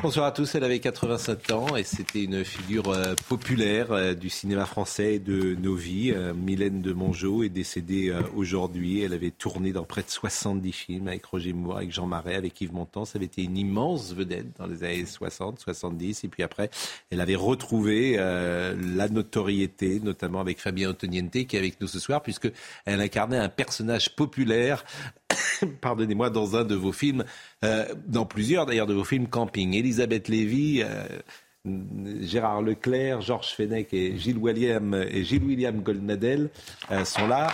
Bonsoir à tous, elle avait 87 ans et c'était une figure euh, populaire euh, du cinéma français et de nos vies. Euh, Mylène de Mongeau est décédée aujourd'hui. Elle avait tourné dans près de 70 films avec Roger Moore, avec Jean Marais, avec Yves Montand. Ça avait été une immense vedette dans les années 60, 70. Et puis après, elle avait retrouvé la notoriété, notamment avec Fabien Antoniente qui est avec nous ce soir, puisque elle incarnait un personnage populaire pardonnez-moi, dans un de vos films, euh, dans plusieurs d'ailleurs de vos films camping. Elisabeth Lévy, euh, Gérard Leclerc, Georges Fenech et Gilles William et Gilles William Goldnadel euh, sont là.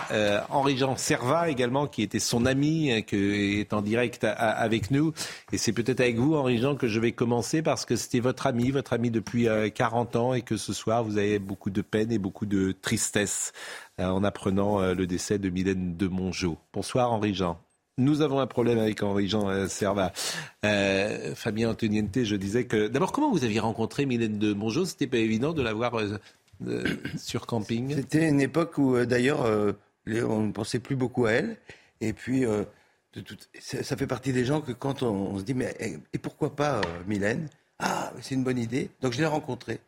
Henri-Jean Servat également, qui était son ami, qui est en direct avec nous. Et c'est peut-être avec vous, Henri-Jean, que je vais commencer parce que c'était votre ami, votre ami depuis euh, 40 ans et que ce soir, vous avez beaucoup de peine et beaucoup de tristesse en apprenant le décès de Mylène de Mongeau. Bonsoir, Henri-Jean. Nous avons un problème avec Henri-Jean euh, Servat. Euh, Fabien Antoniente, je disais que... D'abord, comment vous aviez rencontré Mylène de Mongeau? C'était pas évident de la voir euh, euh, sur camping C'était une époque où, d'ailleurs, on ne pensait plus beaucoup à elle. Et puis, ça, fait partie des gens que quand on, on se dit, mais et, et pourquoi pas Mylène? Ah, c'est une bonne idée. Donc, je l'ai rencontrée.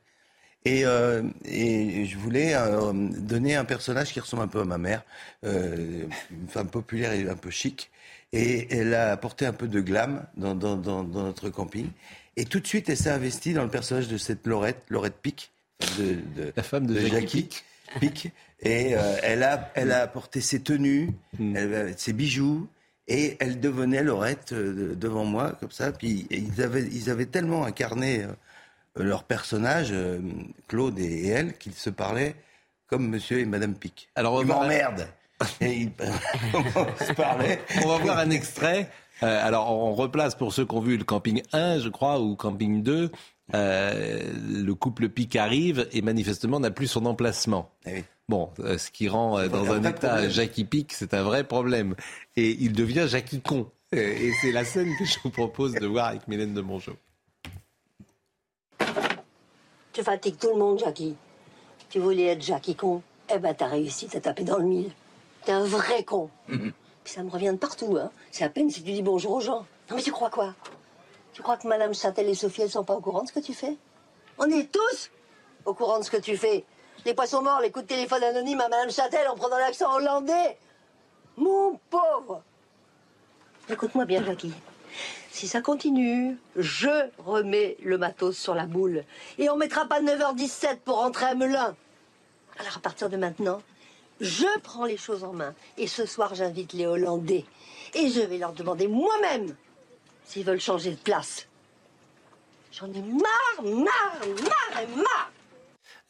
Et, euh, et je voulais euh, donner un personnage qui ressemble un peu à ma mère, euh, une femme populaire et un peu chic. Et elle a apporté un peu de glam dans, dans, dans, dans notre camping. Et tout de suite, elle s'est investie dans le personnage de cette Laurette, Laurette Pic, de, de, La femme de, Jackie, Pic. Pic. Et elle, a, elle a apporté ses tenues, Hmm. elle- ses bijoux, et elle devenait Laurette de- devant moi, comme ça. Puis ils avaient, ils avaient tellement incarné leur personnage, euh, Claude et, elle, qu'ils se parlaient comme monsieur et madame Pic. Alors, Ils m'emmerdent. Et ils on se parlait. On va voir un extrait. Euh, alors, on replace pour ceux qui ont vu le camping 1, je crois, ou camping 2. euh, le couple Pic arrive et manifestement n'a plus son emplacement. Eh oui. Bon, euh, ce qui rend dans un état problème. Jackie Pic, c'est un vrai problème. Et il devient Jackie Con. Et c'est la scène que je vous propose de voir avec Mylène de Mongeau. Tu fatigues tout le monde, Jackie. Tu voulais être Jackie con. Eh ben, t'as réussi, t'as tapé dans le mille. T'es un vrai con. Puis ça me revient de partout, hein. C'est à peine si tu dis bonjour aux gens. Non, mais tu crois quoi? Tu crois que Madame Châtel et Sophie, elles sont pas au courant de ce que tu fais? On est tous au courant de ce que tu fais. Les poissons morts, les coups de téléphone anonymes à Madame Châtel en prenant l'accent hollandais. Mon pauvre Écoute-moi bien, Jackie. Si ça continue, je remets le matos sur la boule. Et on mettra pas 9h17 pour rentrer à Melun. Alors à partir de maintenant, je prends les choses en main. Et ce soir, j'invite les Hollandais. Et je vais leur demander moi-même s'ils veulent changer de place. J'en ai marre, marre, marre et marre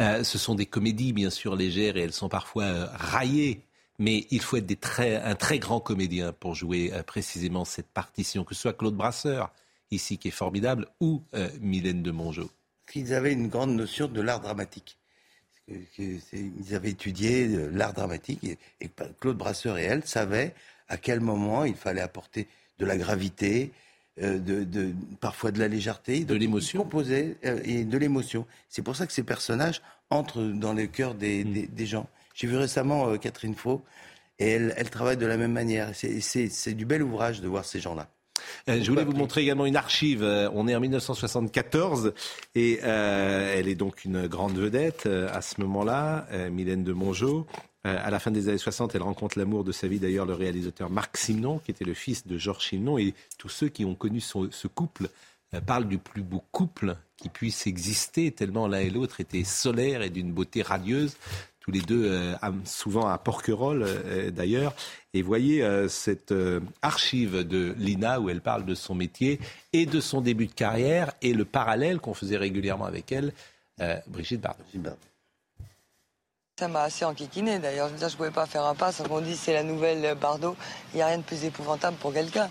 Euh, ce sont des comédies, bien sûr, légères et elles sont parfois euh, raillées. Mais il faut être des très, un très grand comédien pour jouer euh, précisément cette partition, que ce soit Claude Brasseur, ici, qui est formidable, ou euh, Mylène de Mongeau. qu'ils avaient une grande notion de l'art dramatique. Que- que c'est- Ils avaient étudié euh, l'art dramatique et, et Claude Brasseur et elle savaient à quel moment il fallait apporter de la gravité, euh, de, de- parfois de la légèreté, De l'émotion. ils euh, et de l'émotion. C'est pour ça que ces personnages entrent dans le cœur des, Mm. des- des gens. J'ai vu récemment euh, Catherine Faux et elle, elle travaille de la même manière. C'est- du bel ouvrage de voir ces gens-là. Euh, je voulais vous montrer également une archive. Euh, On est en 1974 et elle est donc une grande vedette à ce moment-là, Mylène de Mongeau. À la fin des années 60, elle rencontre l'amour de sa vie, d'ailleurs, le réalisateur Marc Simon, qui était le fils de Georges Simon. Et tous ceux qui ont connu son- ce couple parlent du plus beau couple qui puisse exister, tellement l'un et l'autre étaient solaires et d'une beauté radieuse. Tous les deux, euh, à- souvent à Porquerolles euh, d'ailleurs. Et voyez euh, cette euh, archive de Lina où elle parle de son métier et de son début de carrière et le parallèle qu'on faisait régulièrement avec elle, euh, Brigitte Bardot. Ça m'a assez enquiquiné d'ailleurs. Je je pouvais pas faire un pas sans qu'on dise c'est la nouvelle Bardot. Il n'y a rien de plus épouvantable pour quelqu'un.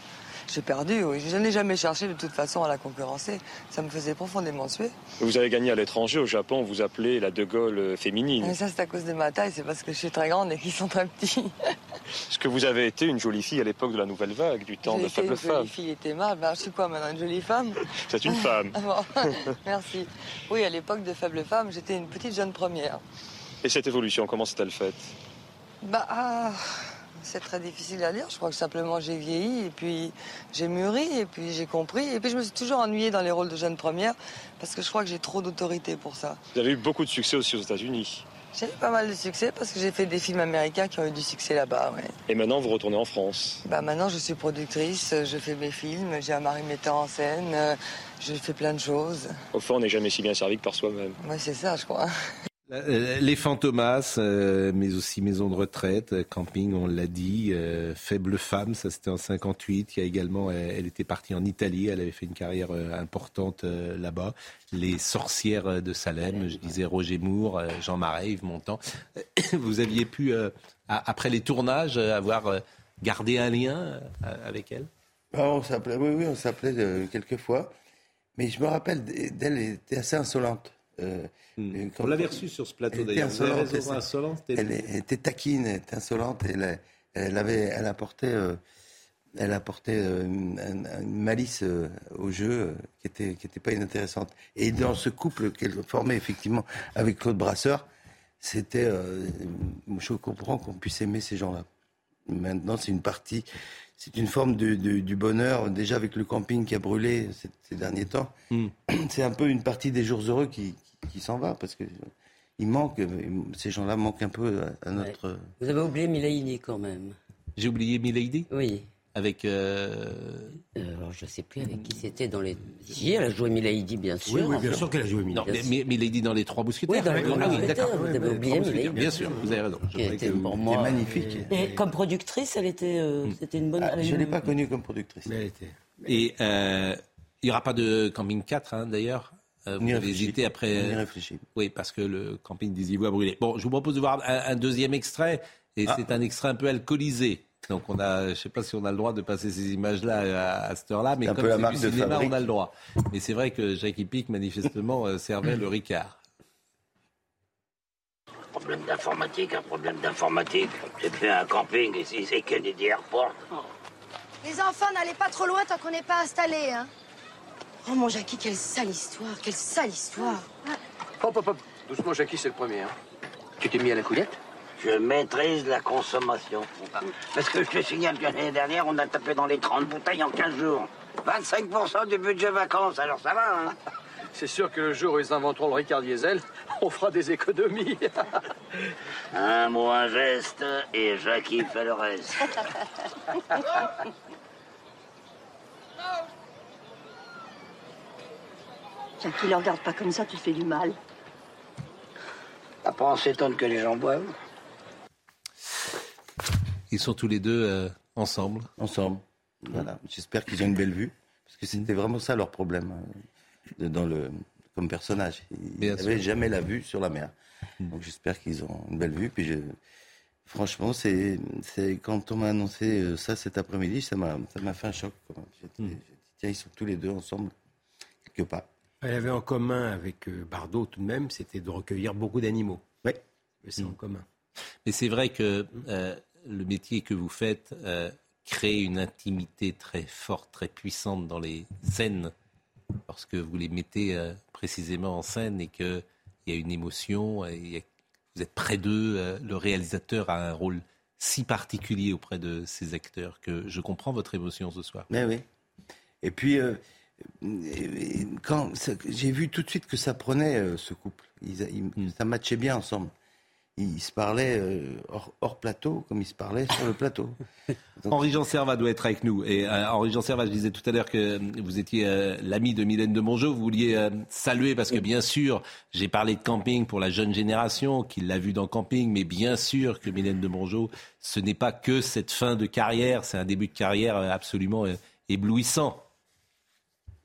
J'ai perdu, oui. Je n'ai jamais cherché de toute façon à la concurrencer. Ça me faisait profondément suer. Vous avez gagné à l'étranger, au Japon, vous appelez la De Gaulle euh, féminine. Mais ça, c'est à cause de ma taille, c'est parce que je suis très grande et qu'ils sont très petits. Est-ce que vous avez été une jolie fille à l'époque de la nouvelle vague, du temps de été faible une femme jolie fille était mal. Ben, je suis quoi maintenant, une jolie femme? C'est une femme. Ah bon, Merci. Oui, à l'époque de faible femme, j'étais une petite jeune première. Et cette évolution, comment s'est-elle faite? Bah, ah, c'est très difficile à dire. Je crois que simplement j'ai vieilli et puis j'ai mûri et puis j'ai compris. Et puis je me suis toujours ennuyée dans les rôles de jeune première parce que je crois que j'ai trop d'autorité pour ça. Vous avez eu beaucoup de succès aussi aux États-Unis. J'ai eu pas mal de succès parce que j'ai fait des films américains qui ont eu du succès là-bas. ouais. Et maintenant, vous retournez en France. Bah maintenant, je suis productrice, je fais mes films, j'ai un mari metteur en scène, euh, je fais plein de choses. Au fond, on n'est jamais si bien servi que par soi-même. Ouais, c'est ça, je crois. Euh, Les fantomas, euh, mais aussi maison de retraite, euh, camping, on l'a dit, faible femme, ça c'était en 58. Il y a également, elle, était partie en Italie, elle avait fait une carrière importante là-bas. Les sorcières de Salem, je disais Roger Moore, Jean Marais, Yves Montand. Vous aviez pu, après les tournages, avoir gardé un lien avec elle? Ah, on s'appelait, oui, oui, on s'appelait euh, quelques fois. Mais je me rappelle d'elle, elle était assez insolente. Euh, et quand- On l'avait reçue sur ce plateau Elle était d'ailleurs. Vous avez insolente, Elle, elle était taquine, elle était insolente. Elle, elle avait, elle apportait, euh, elle apportait euh, une, un- une malice euh, au jeu euh, qui était, qui était pas inintéressante. Et dans ce couple qu'elle formait effectivement avec Claude Brasseur, c'était, euh, je comprends qu'on puisse aimer ces gens-là. Maintenant, c'est une partie, c'est une forme de, de- du bonheur. Déjà avec le camping qui a brûlé ces, ces derniers temps, Hmm. c'est un peu une partie des jours heureux qui, qui, s'en va parce que il manque, ces gens-là manquent un peu à, notre. Vous avez oublié Milaïni quand même. J'ai oublié Milady Oui. avec. euh, Euh, alors je sais plus avec qui c'était dans les. Si, elle a joué Milaïdi, bien sûr. Oui, oui, bien sûr qu'elle a joué Non, Milady. mais, mais- Milady dans les trois mousquetaires. Oui, dans les Trois ah oui, d'accord. vous avez oublié Milady. Bien sûr, vous avez raison. Qui était que- pour moi. magnifique. Et comme productrice, elle était, euh, c'était une bonne. Ah, je ne l'ai pas connue comme productrice. Mais elle était. Et euh, il n'y aura pas de camping 4, hein, d'ailleurs. Euh, vous y avez hésité après. On y réfléchit. Oui, parce que le camping des Ivoires a brûlé. Bon, je vous propose de voir un, un deuxième extrait. Et c'est un extrait un peu alcoolisé. Donc on a, je sais pas si on a le droit de passer ces images-là à, à cette heure-là, mais un comme c'est du cinéma, fabrique. on a le droit. Mais c'est vrai que Jackie Pic, manifestement, euh, servait le Ricard. Problème d'informatique, un problème d'informatique. J'ai fait un camping ici, c'est Kennedy Airport. Les enfants, n'allez pas trop loin tant qu'on n'est pas installé, hein. Oh mon Jackie, quelle sale histoire, quelle sale histoire. Hop, hop, hop. Doucement, Jackie, c'est le premier. Hein. Tu t'es mis à la couillette Je maîtrise la consommation. Parce que je te signale que l'année dernière, on a tapé dans les 30 bouteilles en 15 jours. 25% du budget vacances, alors ça va, hein C'est sûr que le jour où ils inventeront le Ricard Diesel, on fera des économies. Un mot, un geste, et Jackie fait le reste. Jackie, le regarde pas comme ça, tu fais du mal. Après, on s'étonne que les gens boivent. Ils sont tous les deux euh, ensemble. Ensemble. Voilà. J'espère qu'ils ont une belle vue. Parce que c'était vraiment ça leur problème. euh, dans le, comme personnage. Ils n'avaient jamais la vue sur la mer. Donc j'espère qu'ils ont une belle vue. Puis je, franchement, c'est, quand on m'a annoncé euh, ça cet après-midi, ça m'a, fait un choc. dit, Tiens, ils sont tous les deux ensemble, quelque part. Elle avait en commun avec euh, Bardot tout de même, c'était de recueillir beaucoup d'animaux. Oui. C'est en commun. Mais c'est vrai que euh, le métier que vous faites euh, crée une intimité très forte, très puissante dans les scènes, lorsque vous les mettez euh, précisément en scène et qu'il y a une émotion, et a- vous êtes près d'eux, le réalisateur a un rôle si particulier auprès de ces acteurs que je comprends votre émotion ce soir. Mais oui. Et puis, quand j'ai vu tout de suite que ça prenait euh, ce couple, ils, ils- ça matchait bien ensemble. Ils se parlaient euh, hors, hors plateau comme ils se parlaient sur le plateau. Henri-Jean Servat doit être avec nous. Et euh, Henri-Jean Servat, je disais tout à l'heure que vous étiez l'ami de Mylène de Mongeau. Vous vouliez saluer parce que bien sûr, j'ai parlé de camping pour la jeune génération qui l'a vu dans camping, mais bien sûr que Mylène de Mongeau, ce n'est pas que cette fin de carrière, c'est un début de carrière absolument éblouissant.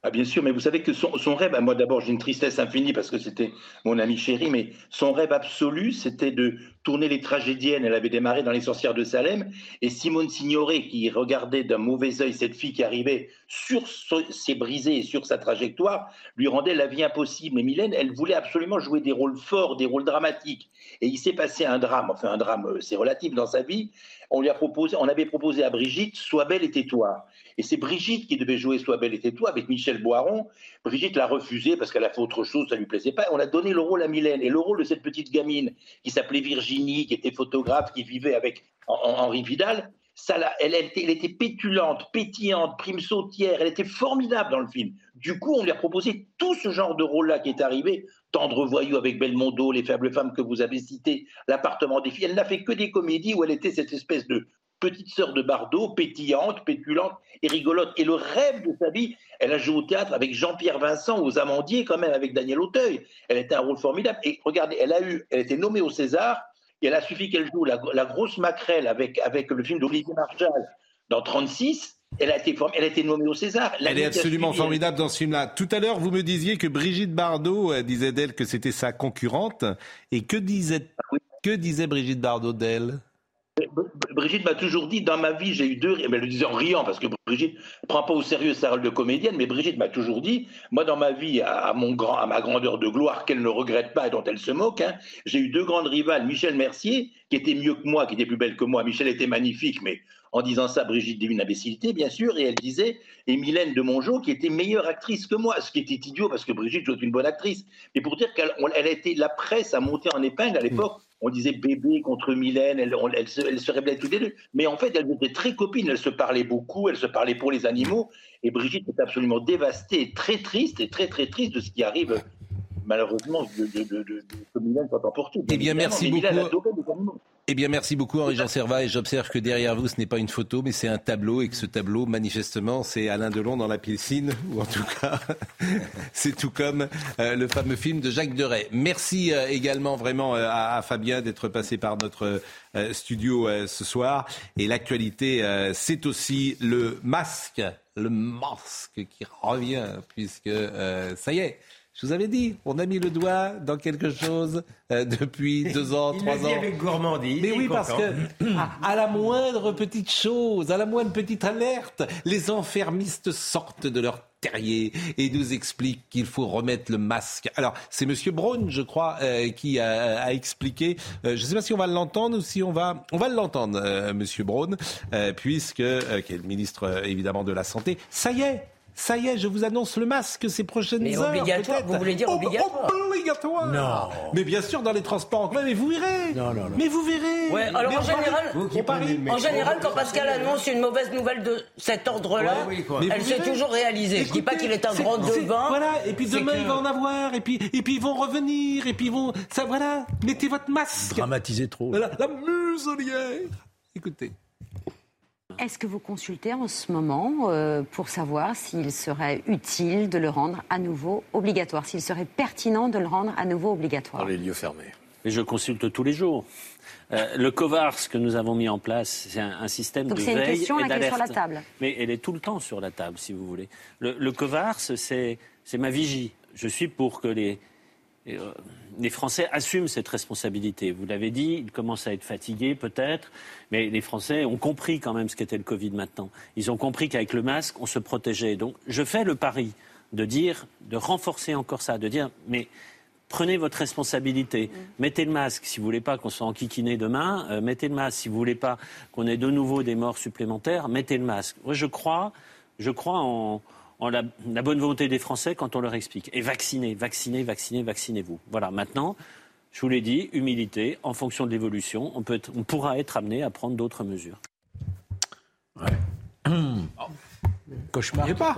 Ah bien sûr, mais vous savez que son, son rêve, ah, moi d'abord j'ai une tristesse infinie parce que c'était mon ami chéri, mais son rêve absolu c'était de tourner les tragédiennes. Elle avait démarré dans Les Sorcières de Salem et Simone Signoret qui regardait d'un mauvais œil cette fille qui arrivait sur ses brisés et sur sa trajectoire lui rendait la vie impossible. Mais Mylène, elle voulait absolument jouer des rôles forts, des rôles dramatiques. Et il s'est passé un drame, enfin un drame, euh, c'est relatif dans sa vie. On lui a proposé, on avait proposé à Brigitte Sois belle et tais-toi. Et c'est Brigitte qui devait jouer Sois belle et tais-toi avec Michel Boiron. Brigitte l'a refusé parce qu'elle a fait autre chose, ça lui plaisait pas. On a donné le rôle à Mylène. Et le rôle de cette petite gamine qui s'appelait Virginie, qui était photographe, qui vivait avec Henri Vidal, ça, elle, était, elle, était, pétulante, pétillante, prime sautière, elle était formidable dans le film. Du coup, on lui a proposé tout ce genre de rôle-là qui est arrivé. Tendre voyou avec Belmondo, Les faibles femmes que vous avez citées, L'appartement des filles. Elle n'a fait que des comédies où elle était cette espèce de petite sœur de Bardot, pétillante, pétulante et rigolote. Et le rêve de sa vie, elle a joué au théâtre avec Jean-Pierre Vincent aux Amandiers, quand même, avec Daniel Auteuil. Elle était un rôle formidable. Et regardez, elle a eu, elle était nommée au César, et elle a suffi qu'elle joue la, grosse maquerelle avec, avec le film d'Olivier Marchal dans 36. Elle a, été, elle a été nommée au César. elle est absolument formidable dans ce film-là. Tout à l'heure, vous me disiez que Brigitte Bardot euh, disait d'elle que c'était sa concurrente. Et que disait, que disait Brigitte Bardot d'elle? Brigitte m'a toujours dit, dans ma vie, j'ai eu deux, elle le disait en riant, parce que Brigitte ne prend pas au sérieux sa rôle de comédienne, mais Brigitte m'a toujours dit, moi dans ma vie, à, mon grand, à ma grandeur de gloire, qu'elle ne regrette pas et dont elle se moque, hein, j'ai eu deux grandes rivales, Michel Mercier, qui était mieux que moi, qui était plus belle que moi, Michel était magnifique, mais en disant ça, Brigitte dit une imbécilité, bien sûr, et elle disait, et Mylène de Mongeau, qui était meilleure actrice que moi, ce qui était idiot, parce que Brigitte est une bonne actrice, mais pour dire qu'elle elle a été, la presse a monté en épingle à l'époque, on disait bébé contre Mylène, elles, elle, se, elle se toutes les deux. Mais en fait, elles étaient très copines, elles se parlaient beaucoup, elles se parlaient pour les animaux. Et Brigitte est absolument dévastée, très triste et très très triste de ce qui arrive malheureusement de, de, de, de, de Mylène soit emportée. Eh bien, merci beaucoup. Eh bien, merci beaucoup, Henri-Jean Servat. Et j'observe que derrière vous, ce n'est pas une photo, mais c'est un tableau. Et que ce tableau, manifestement, c'est Alain Delon dans la piscine. Ou en tout cas, c'est tout comme euh, le fameux film de Jacques Deray. Merci euh, également vraiment euh, à, Fabien d'être passé par notre studio ce soir. Et l'actualité, c'est aussi le masque. Le masque qui revient, puisque ça y est. Je vous avais dit, on a mis le doigt dans quelque chose euh, depuis deux ans, trois ans. avec gourmandise. Mais oui, parce que à, la moindre petite chose, à la moindre petite alerte, les enfermistes sortent de leur terrier et nous expliquent qu'il faut remettre le masque. Alors, c'est Monsieur Braun, je crois, euh, qui a, expliqué. Euh, je ne sais pas si on va l'entendre ou si on va, on va l'entendre, Monsieur Braun, puisque qui est le ministre évidemment de la santé. Ça y est. Ça y est, je vous annonce le masque ces prochaines mais heures. Obligatoire, vous voulez dire obligatoire Obligatoire Non. Mais bien sûr, dans les transports en commun, mais vous verrez. Non, non, non. Mais vous verrez. Ouais, alors en général, en général, quand Pascal annonce une mauvaise nouvelle de cet ordre-là, elle s'est toujours réalisée. je dis pas qu'il est un grand devin. Voilà, et puis demain, il va en avoir, et puis, et puis ils vont revenir, et puis ils vont. Ça, voilà, mettez votre masque. Dramatisez trop. Voilà, la muselière. Écoutez. Est-ce que vous consultez en ce moment euh, pour savoir s'il serait utile de le rendre à nouveau obligatoire, s'il serait pertinent de le rendre à nouveau obligatoire? Dans les lieux fermés. Et je consulte tous les jours. Euh, le COVARS que nous avons mis en place, c'est un, système de veille et d'alerte. c'est une question qui est sur la table. Mais elle est tout le temps sur la table, si vous voulez. Le, le COVARS, c'est ma vigie. Je suis pour que les, les Français assument cette responsabilité. Vous l'avez dit, ils commencent à être fatigués peut-être, mais les Français ont compris quand même ce qu'était le Covid maintenant. Ils ont compris qu'avec le masque, on se protégeait. Donc je fais le pari de dire, de renforcer encore ça, de dire, mais prenez votre responsabilité. Mm. Mettez le masque si vous voulez pas qu'on soit enquiquiné demain. Euh, mettez le masque si vous voulez pas qu'on ait de nouveau des morts supplémentaires. Mettez le masque. Moi, je crois, je crois en en la, bonne volonté des Français quand on leur explique. Et vaccinez, vaccinez, vaccinez, vaccinez-vous. Voilà, maintenant, je vous l'ai dit, humilité, en fonction de l'évolution, on, peut on pourra être amené à prendre d'autres mesures. Ouais. Cauchemar on pas.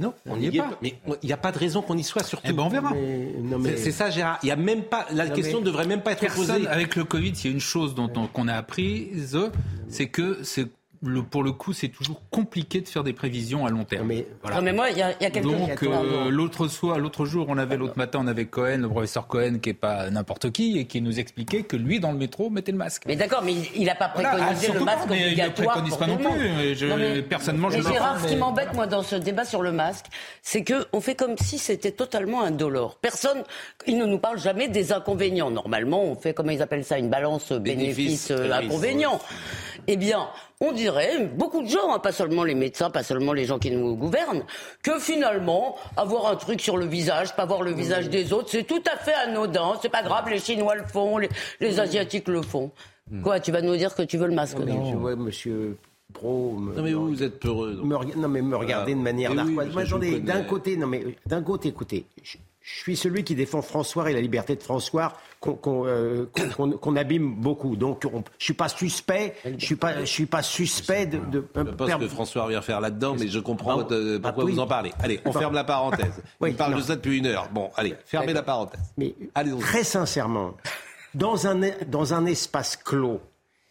Non, on n'y est, pas. Mais il n'y a pas de raison qu'on y soit, surtout. Eh ben on verra. C'est ça, Gérard. Il y a même pas. La question ne devrait même pas être posée. Avec le Covid, il y a une chose dont qu'on a apprise, c'est que c'est le- pour le coup, c'est toujours compliqué de faire des prévisions à long terme. Mais, Non, mais moi, il y y a quelque Donc chose. euh, l'autre soir, l'autre jour, on avait l'autre matin, on avait Cohen, le professeur Cohen, qui est pas n'importe qui et qui nous expliquait que lui, dans le métro, mettait le masque. Mais d'accord, mais il n'a pas Voilà, préconisé ah, le masque pas, mais il le obligatoire préconise pas non plus, mais je- Non, mais- personnellement, je mais le Gérard, ce qui m'embête moi dans ce débat sur le masque, c'est que on fait comme si c'était totalement indolore. Personne, il ne nous parle jamais des inconvénients. Normalement, on fait comment ils appellent ça une balance bénéfice euh. Eh bien, on dirait, beaucoup de gens, hein, pas seulement les médecins, pas seulement les gens qui nous gouvernent, que finalement, avoir un truc sur le visage, pas voir le visage des autres, c'est tout à fait anodin, c'est pas grave, les Chinois le font, les, les Asiatiques le font. Quoi, tu vas nous dire que tu veux le masque Non, mais non je vois Monsieur Pro. Me, Non, mais vous, vous êtes peureux. me non, mais me regarder Ah. de manière oui, narquoise. Moi, je j'en ai d'un côté, non, mais d'un côté, écoutez, je, suis celui qui défend François et la liberté de François qu'on euh, abîme beaucoup. Donc, on, je suis pas suspect. Je suis pas, je suis pas suspect de. de Je sais pas ce que François vient faire là-dedans, mais je comprends bah, pourquoi oui. vous en parlez. Allez, on ferme la parenthèse. Oui, Il parle non. de ça depuis une heure. Bon, allez, fermez la parenthèse. Mais Allez-y. très sincèrement, dans un, dans un espace clos,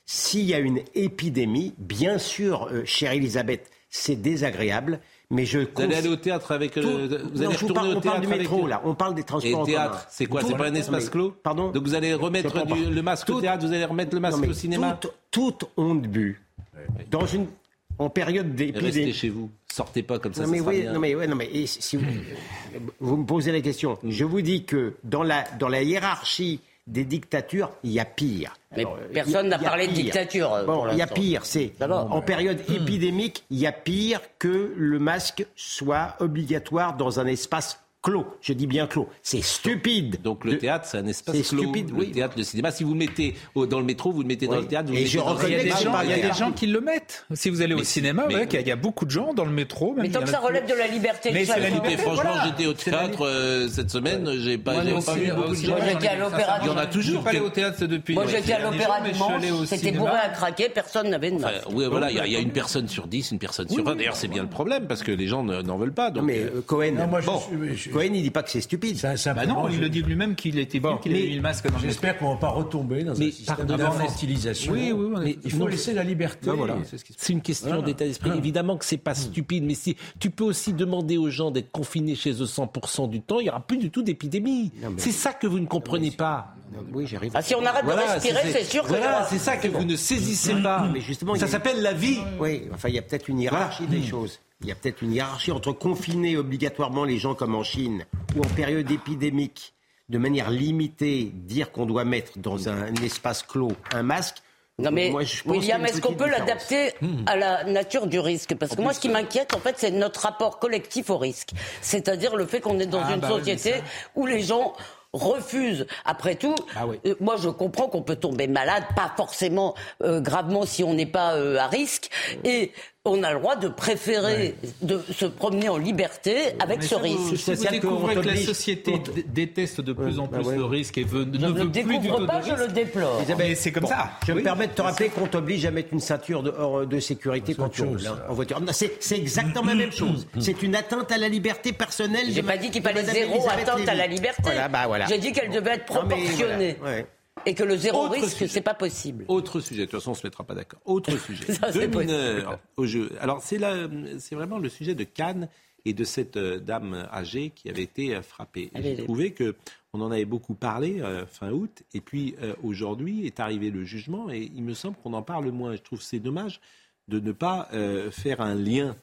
s'il y a une épidémie, bien sûr, euh, chère Elisabeth, c'est désagréable, mais je Vous allez aller au théâtre avec. euh, Tout- vous non, allez vous retourner parle- au on théâtre parle du avec- métro, là. On parle des Et transports en théâtre, c'est quoi C'est pas un non, espace clos Pardon Donc vous allez remettre du- le masque au Tout- théâtre, vous allez remettre le masque Non, au cinéma toute, toute honte bu, dans une, en période Et Restez d'épidémie. chez vous. Sortez pas comme ça. Non ça mais, oui, bien. non mais, ouais, non mais et si si vous, vous me posez la question, je vous dis que dans la, dans la hiérarchie des dictatures, il y a pire. Mais Alors, personne n'a parlé de dictature, Bon, il y a pire, c'est en période épidémique, il y a pire que le masque soit obligatoire dans un espace clos. Je dis bien clos. C'est stupide. Donc le théâtre, c'est un espace C'est clos. stupide, le oui. théâtre, le cinéma. Si vous le mettez au- dans le métro, vous le mettez dans Oui. le théâtre. Vous Et le je mettez dans le reconnais Il y a des gens, pas il y a des agréable. gens qui le mettent. Si vous allez au Mais- cinéma, mais- ouais, qu'il y a- il y a beaucoup de gens dans le métro. même, Mais tant que a ça relève de la liberté Mais de c'est la liberté, franchement, voilà. j'étais au théâtre euh, cette semaine. J'ai pas, Moi, j'ai aussi, pas vu beaucoup de gens. J'étais à l'Opéra Il y en a toujours. Je suis pas allé au théâtre depuis. Moi, j'étais à l'Opéra dimanche, c'était bourré à craquer, personne n'avait de masque. oui, voilà, il y, a- une personne sur 10, une personne sur 20. D'ailleurs, c'est bien le problème parce que les gens ne- n'en veulent pas. Mais euh, euh, Cohen, Bon, Cohen, il dit pas que c'est stupide. Ça, Bah simplement, non, il le dit lui-même qu'il était bien, qu'il avait mis le masque dans. J'espère qu'on ne va pas retomber dans Mais un système d'infantilisation. Oui, oui, Mais il faut non, laisser la liberté. Ben voilà, C'est une question Voilà. d'état d'esprit. Évidemment que c'est pas stupide, mais si tu peux aussi demander aux gens d'être confinés chez eux 100% du temps, il y aura plus du tout d'épidémie. C'est ça que vous ne comprenez pas. Oui, j'arrive. Ah, si on arrête de respirer, c'est sûr que Voilà, c'est ça que vous ne saisissez pas. Mais justement, ça a- s'appelle la vie. Oui, enfin, il y a peut-être une hiérarchie des choses. Il y a peut-être une hiérarchie entre confiner obligatoirement les gens comme en Chine ou en période épidémique, de manière limitée, dire qu'on doit mettre dans un, espace clos un masque. Non mais Moi, William, est-ce qu'on peut l'adapter Hmm. à la nature du risque? Parce que moi, ce qui m'inquiète, en fait, c'est notre rapport collectif au risque. C'est-à-dire le fait qu'on est dans Ah, une bah société où les gens refusent. Après tout, Ah oui. euh, moi, je comprends qu'on peut tomber malade, pas forcément euh, gravement si on n'est pas euh, à risque, et on a le droit de préférer de se promener en liberté avec Mais ce risque. Si vous découvrez que la société déteste de plus en bah plus ouais. le risque et veut, Je ne veut le plus du tout découvre de pas, risque. je le déplore. Mais c'est comme Bon, ça. Je Oui. me permets de te rappeler qu'on t'oblige à mettre une ceinture de, hors- de sécurité quand tu roules hein, en voiture. C'est c'est exactement la même chose. C'est une atteinte à la liberté personnelle. J'ai pas dit qu'il fallait zéro atteinte à la liberté. Bah. J'ai dit qu'elle devait être proportionnée. Et que le zéro Autre risque, c'est pas possible. Autre sujet, de toute façon on se mettra pas d'accord. Autre sujet. Ça, Deux possible. mineurs au jeu. Alors c'est vraiment le sujet de Cannes et de cette euh, dame âgée qui avait été euh, frappée. J'ai trouvé que on en avait beaucoup parlé euh, fin août et puis aujourd'hui est arrivé le jugement et il me semble qu'on en parle moins. Je trouve c'est dommage de ne pas faire un lien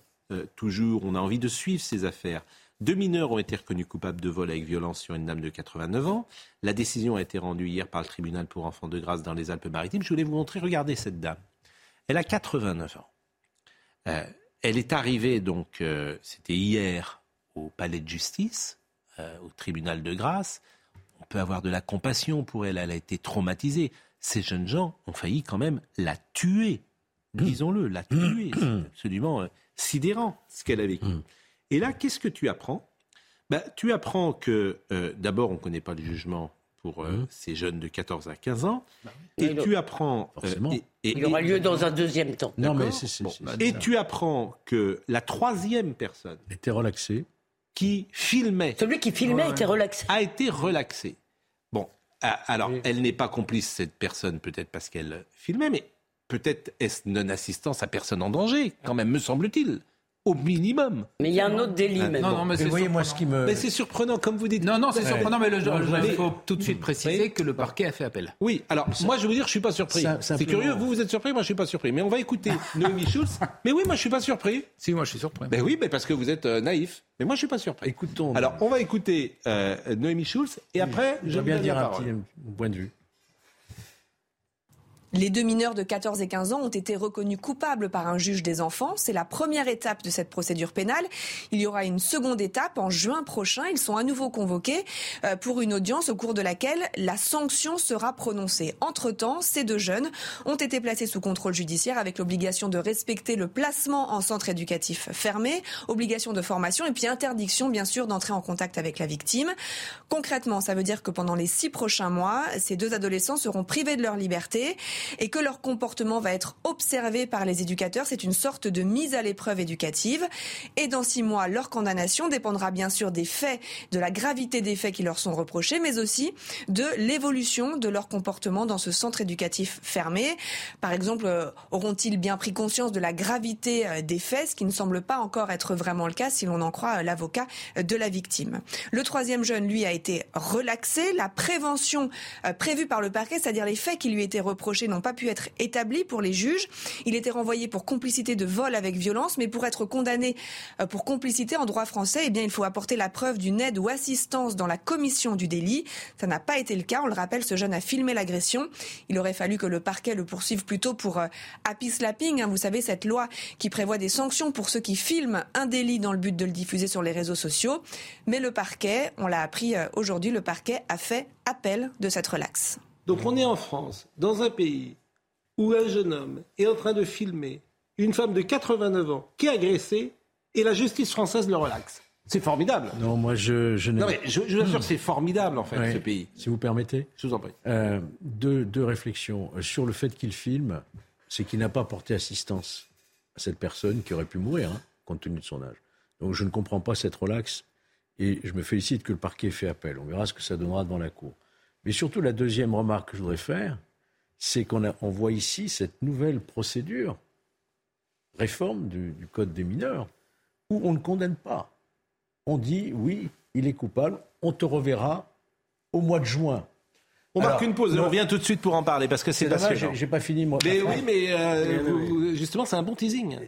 toujours. On a envie de suivre ces affaires. Deux mineurs ont été reconnus coupables de vol avec violence sur une dame de 89 ans. La décision a été rendue hier par le tribunal pour enfants de grâce dans les Alpes-Maritimes. Je voulais vous montrer, regardez cette dame. Elle a 89 ans. Euh, elle est arrivée, donc, euh, c'était hier, au palais de justice, euh, au tribunal de grâce. On peut avoir de la compassion pour elle, elle a été traumatisée. Ces jeunes gens ont failli quand même la tuer, disons-le, la tuer. C'est absolument sidérant ce qu'elle a vécu. Et là, qu'est-ce que tu apprends? Bah, Tu apprends que, euh, d'abord, on ne connaît pas le jugement pour euh, ces jeunes de 14 à 15 ans. Et Oui, tu apprends... euh, Forcément. et- et- Il aura et- lieu dans un deuxième temps. Non, mais D'accord c'est c'est- Bon, c'est- bah, c'est Et ça. tu apprends que la troisième personne était relaxé. qui filmait Celui qui filmait était relaxé. a été relaxée. Bon, ah, alors, elle n'est pas complice, cette personne, peut-être parce qu'elle filmait, mais peut-être est-ce non-assistance à personne en danger, quand même, me semble-t-il. Au minimum. Mais il y a un autre délit, Ah, mais Non, non, mais c'est voyez-moi ce surprenant. qui me. Mais c'est surprenant, comme vous dites. Non, non, c'est Ouais. surprenant, mais le- Non, il faut tout de suite préciser Oui. que le parquet a fait appel. Oui, alors moi je veux dire, je suis pas surpris. C'est curieux, vous vous êtes surpris, moi je suis pas surpris. Mais on va écouter Noémie Schulz. Mais oui, moi je suis pas surpris. Si, moi je suis surpris. Ben oui, mais parce que vous êtes euh, naïf. Mais moi je suis pas surpris. Écoutons. Alors on va écouter euh, Noémie Schulz et après je je vais bien dire un petit point de vue. Les deux mineurs de 14 et 15 ans ont été reconnus coupables par un juge des enfants. C'est la première étape de cette procédure pénale. Il y aura une seconde étape en juin prochain. Ils sont à nouveau convoqués euh, pour une audience au cours de laquelle la sanction sera prononcée. Entre-temps, ces deux jeunes ont été placés sous contrôle judiciaire avec l'obligation de respecter le placement en centre éducatif fermé, obligation de formation et puis interdiction bien sûr d'entrer en contact avec la victime. Concrètement, ça veut dire que pendant les six prochains mois, ces deux adolescents seront privés de leur liberté et que leur comportement va être observé par les éducateurs. C'est une sorte de mise à l'épreuve éducative. Et dans six mois, leur condamnation dépendra bien sûr des faits, de la gravité des faits qui leur sont reprochés, mais aussi de l'évolution de leur comportement dans ce centre éducatif fermé. Par exemple, euh, auront-ils bien pris conscience de la gravité euh, des faits, ce qui ne semble pas encore être vraiment le cas si l'on en croit euh, l'avocat de la victime. Le troisième jeune, lui, a été relaxé. La prévention prévue par le parquet, c'est-à-dire les faits qui lui étaient reprochés, n'ont pas pu être établis pour les juges. Il était renvoyé pour complicité de vol avec violence, mais pour être condamné euh, pour complicité en droit français, eh bien, il faut apporter la preuve d'une aide ou assistance dans la commission du délit. Ça n'a pas été le cas. On le rappelle, ce jeune a filmé l'agression. Il aurait fallu que le parquet le poursuive plutôt pour euh, happy slapping. hein. vous savez, cette loi qui prévoit des sanctions pour ceux qui filment un délit dans le but de le diffuser sur les réseaux sociaux. Mais le parquet, on l'a appris euh, aujourd'hui, le parquet a fait appel de cette relaxe. Donc on est en France, dans un pays où un jeune homme est en train de filmer une femme de 89 ans qui est agressée et la justice française le relaxe. C'est formidable. Non, moi je, je n'ai- Non mais je, je vous assure, c'est formidable en fait Ouais. ce pays. Si vous permettez. Je vous en prie. Euh, deux, deux réflexions. Euh, Sur le fait qu'il filme, c'est qu'il n'a pas porté assistance à cette personne qui aurait pu mourir, hein, compte tenu de son âge. Donc je ne comprends pas cette relaxe et je me félicite que le parquet ait fait appel. On verra ce que ça donnera devant la Cour. Mais surtout, la deuxième remarque que je voudrais faire, c'est qu'on on voit ici cette nouvelle procédure, réforme du, du Code des mineurs, où on ne condamne pas. On dit, oui, il est coupable, on te reverra au mois de juin. On marque une pause et non. on revient tout de suite pour en parler parce que c'est passionnant. j'ai- pas fini moi. Mais ma oui, mais euh, vous- justement, c'est un bon teasing.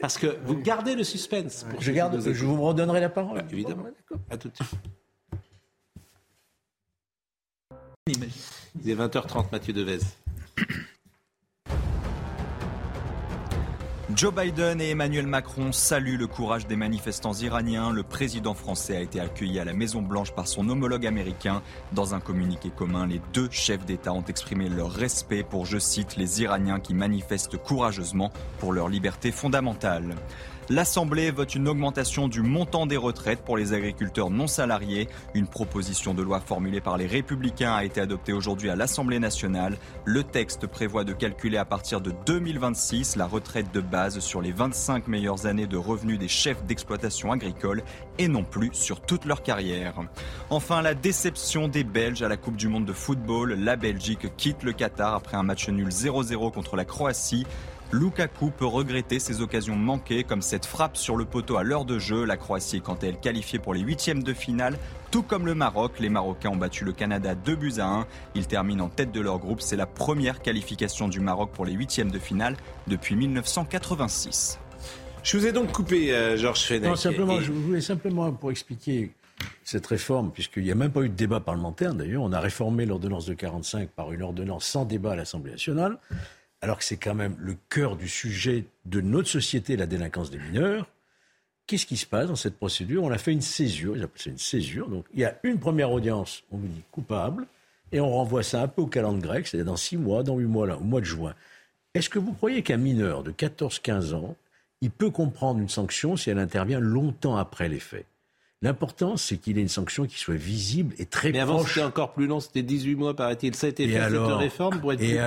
Parce que vous gardez le suspense. pour Je garde, je vous redonnerai la parole. Évidemment. À tout de suite. Il est 20h30, Mathieu Devez. Joe Biden et Emmanuel Macron saluent le courage des manifestants iraniens. Le président français a été accueilli à la Maison-Blanche par son homologue américain. Dans un communiqué commun, les deux chefs d'État ont exprimé leur respect pour, je cite, les Iraniens qui manifestent courageusement pour leur liberté fondamentale. L'Assemblée vote une augmentation du montant des retraites pour les agriculteurs non salariés. Une proposition de loi formulée par les Républicains a été adoptée aujourd'hui à l'Assemblée nationale. Le texte prévoit de calculer à partir de 2026 la retraite de base sur les 25 meilleures années de revenus des chefs d'exploitation agricole et non plus sur toute leur carrière. Enfin, la déception des Belges à la Coupe du Monde de football. La Belgique quitte le Qatar après un match nul 0-0 contre la Croatie. Lukaku peut regretter ses occasions manquées comme cette frappe sur le poteau à l'heure de jeu. La Croatie est quant à elle qualifiée pour les huitièmes de finale, tout comme le Maroc. Les Marocains ont battu le Canada 2 buts à 1. Ils terminent en tête de leur groupe. C'est la première qualification du Maroc pour les huitièmes de finale depuis 1986. Je vous ai donc coupé, euh, Georges Fenech. Non, simplement, Et- je voulais simplement pour expliquer cette réforme, puisqu'il n'y a même pas eu de débat parlementaire d'ailleurs, on a réformé l'ordonnance de 45 par une ordonnance sans débat à l'Assemblée nationale, alors que c'est quand même le cœur du sujet de notre société, la délinquance des mineurs. Qu'est-ce qui se passe dans cette procédure? On a fait une césure, ils appellent ça une césure. Donc il y a une première audience, on vous dit coupable, et on renvoie ça un peu au calendrier grec, c'est-à-dire dans six mois, dans huit mois, là, au mois de juin. Est-ce que vous croyez qu'un mineur de 14-15 ans, il peut comprendre une sanction si elle intervient longtemps après les faits? L'important, c'est qu'il ait une sanction qui soit visible et très Mais avant, proche. c'était encore plus long, c'était 18 mois, paraît-il. Ça a été Et fait, alors cette réforme, pour être Et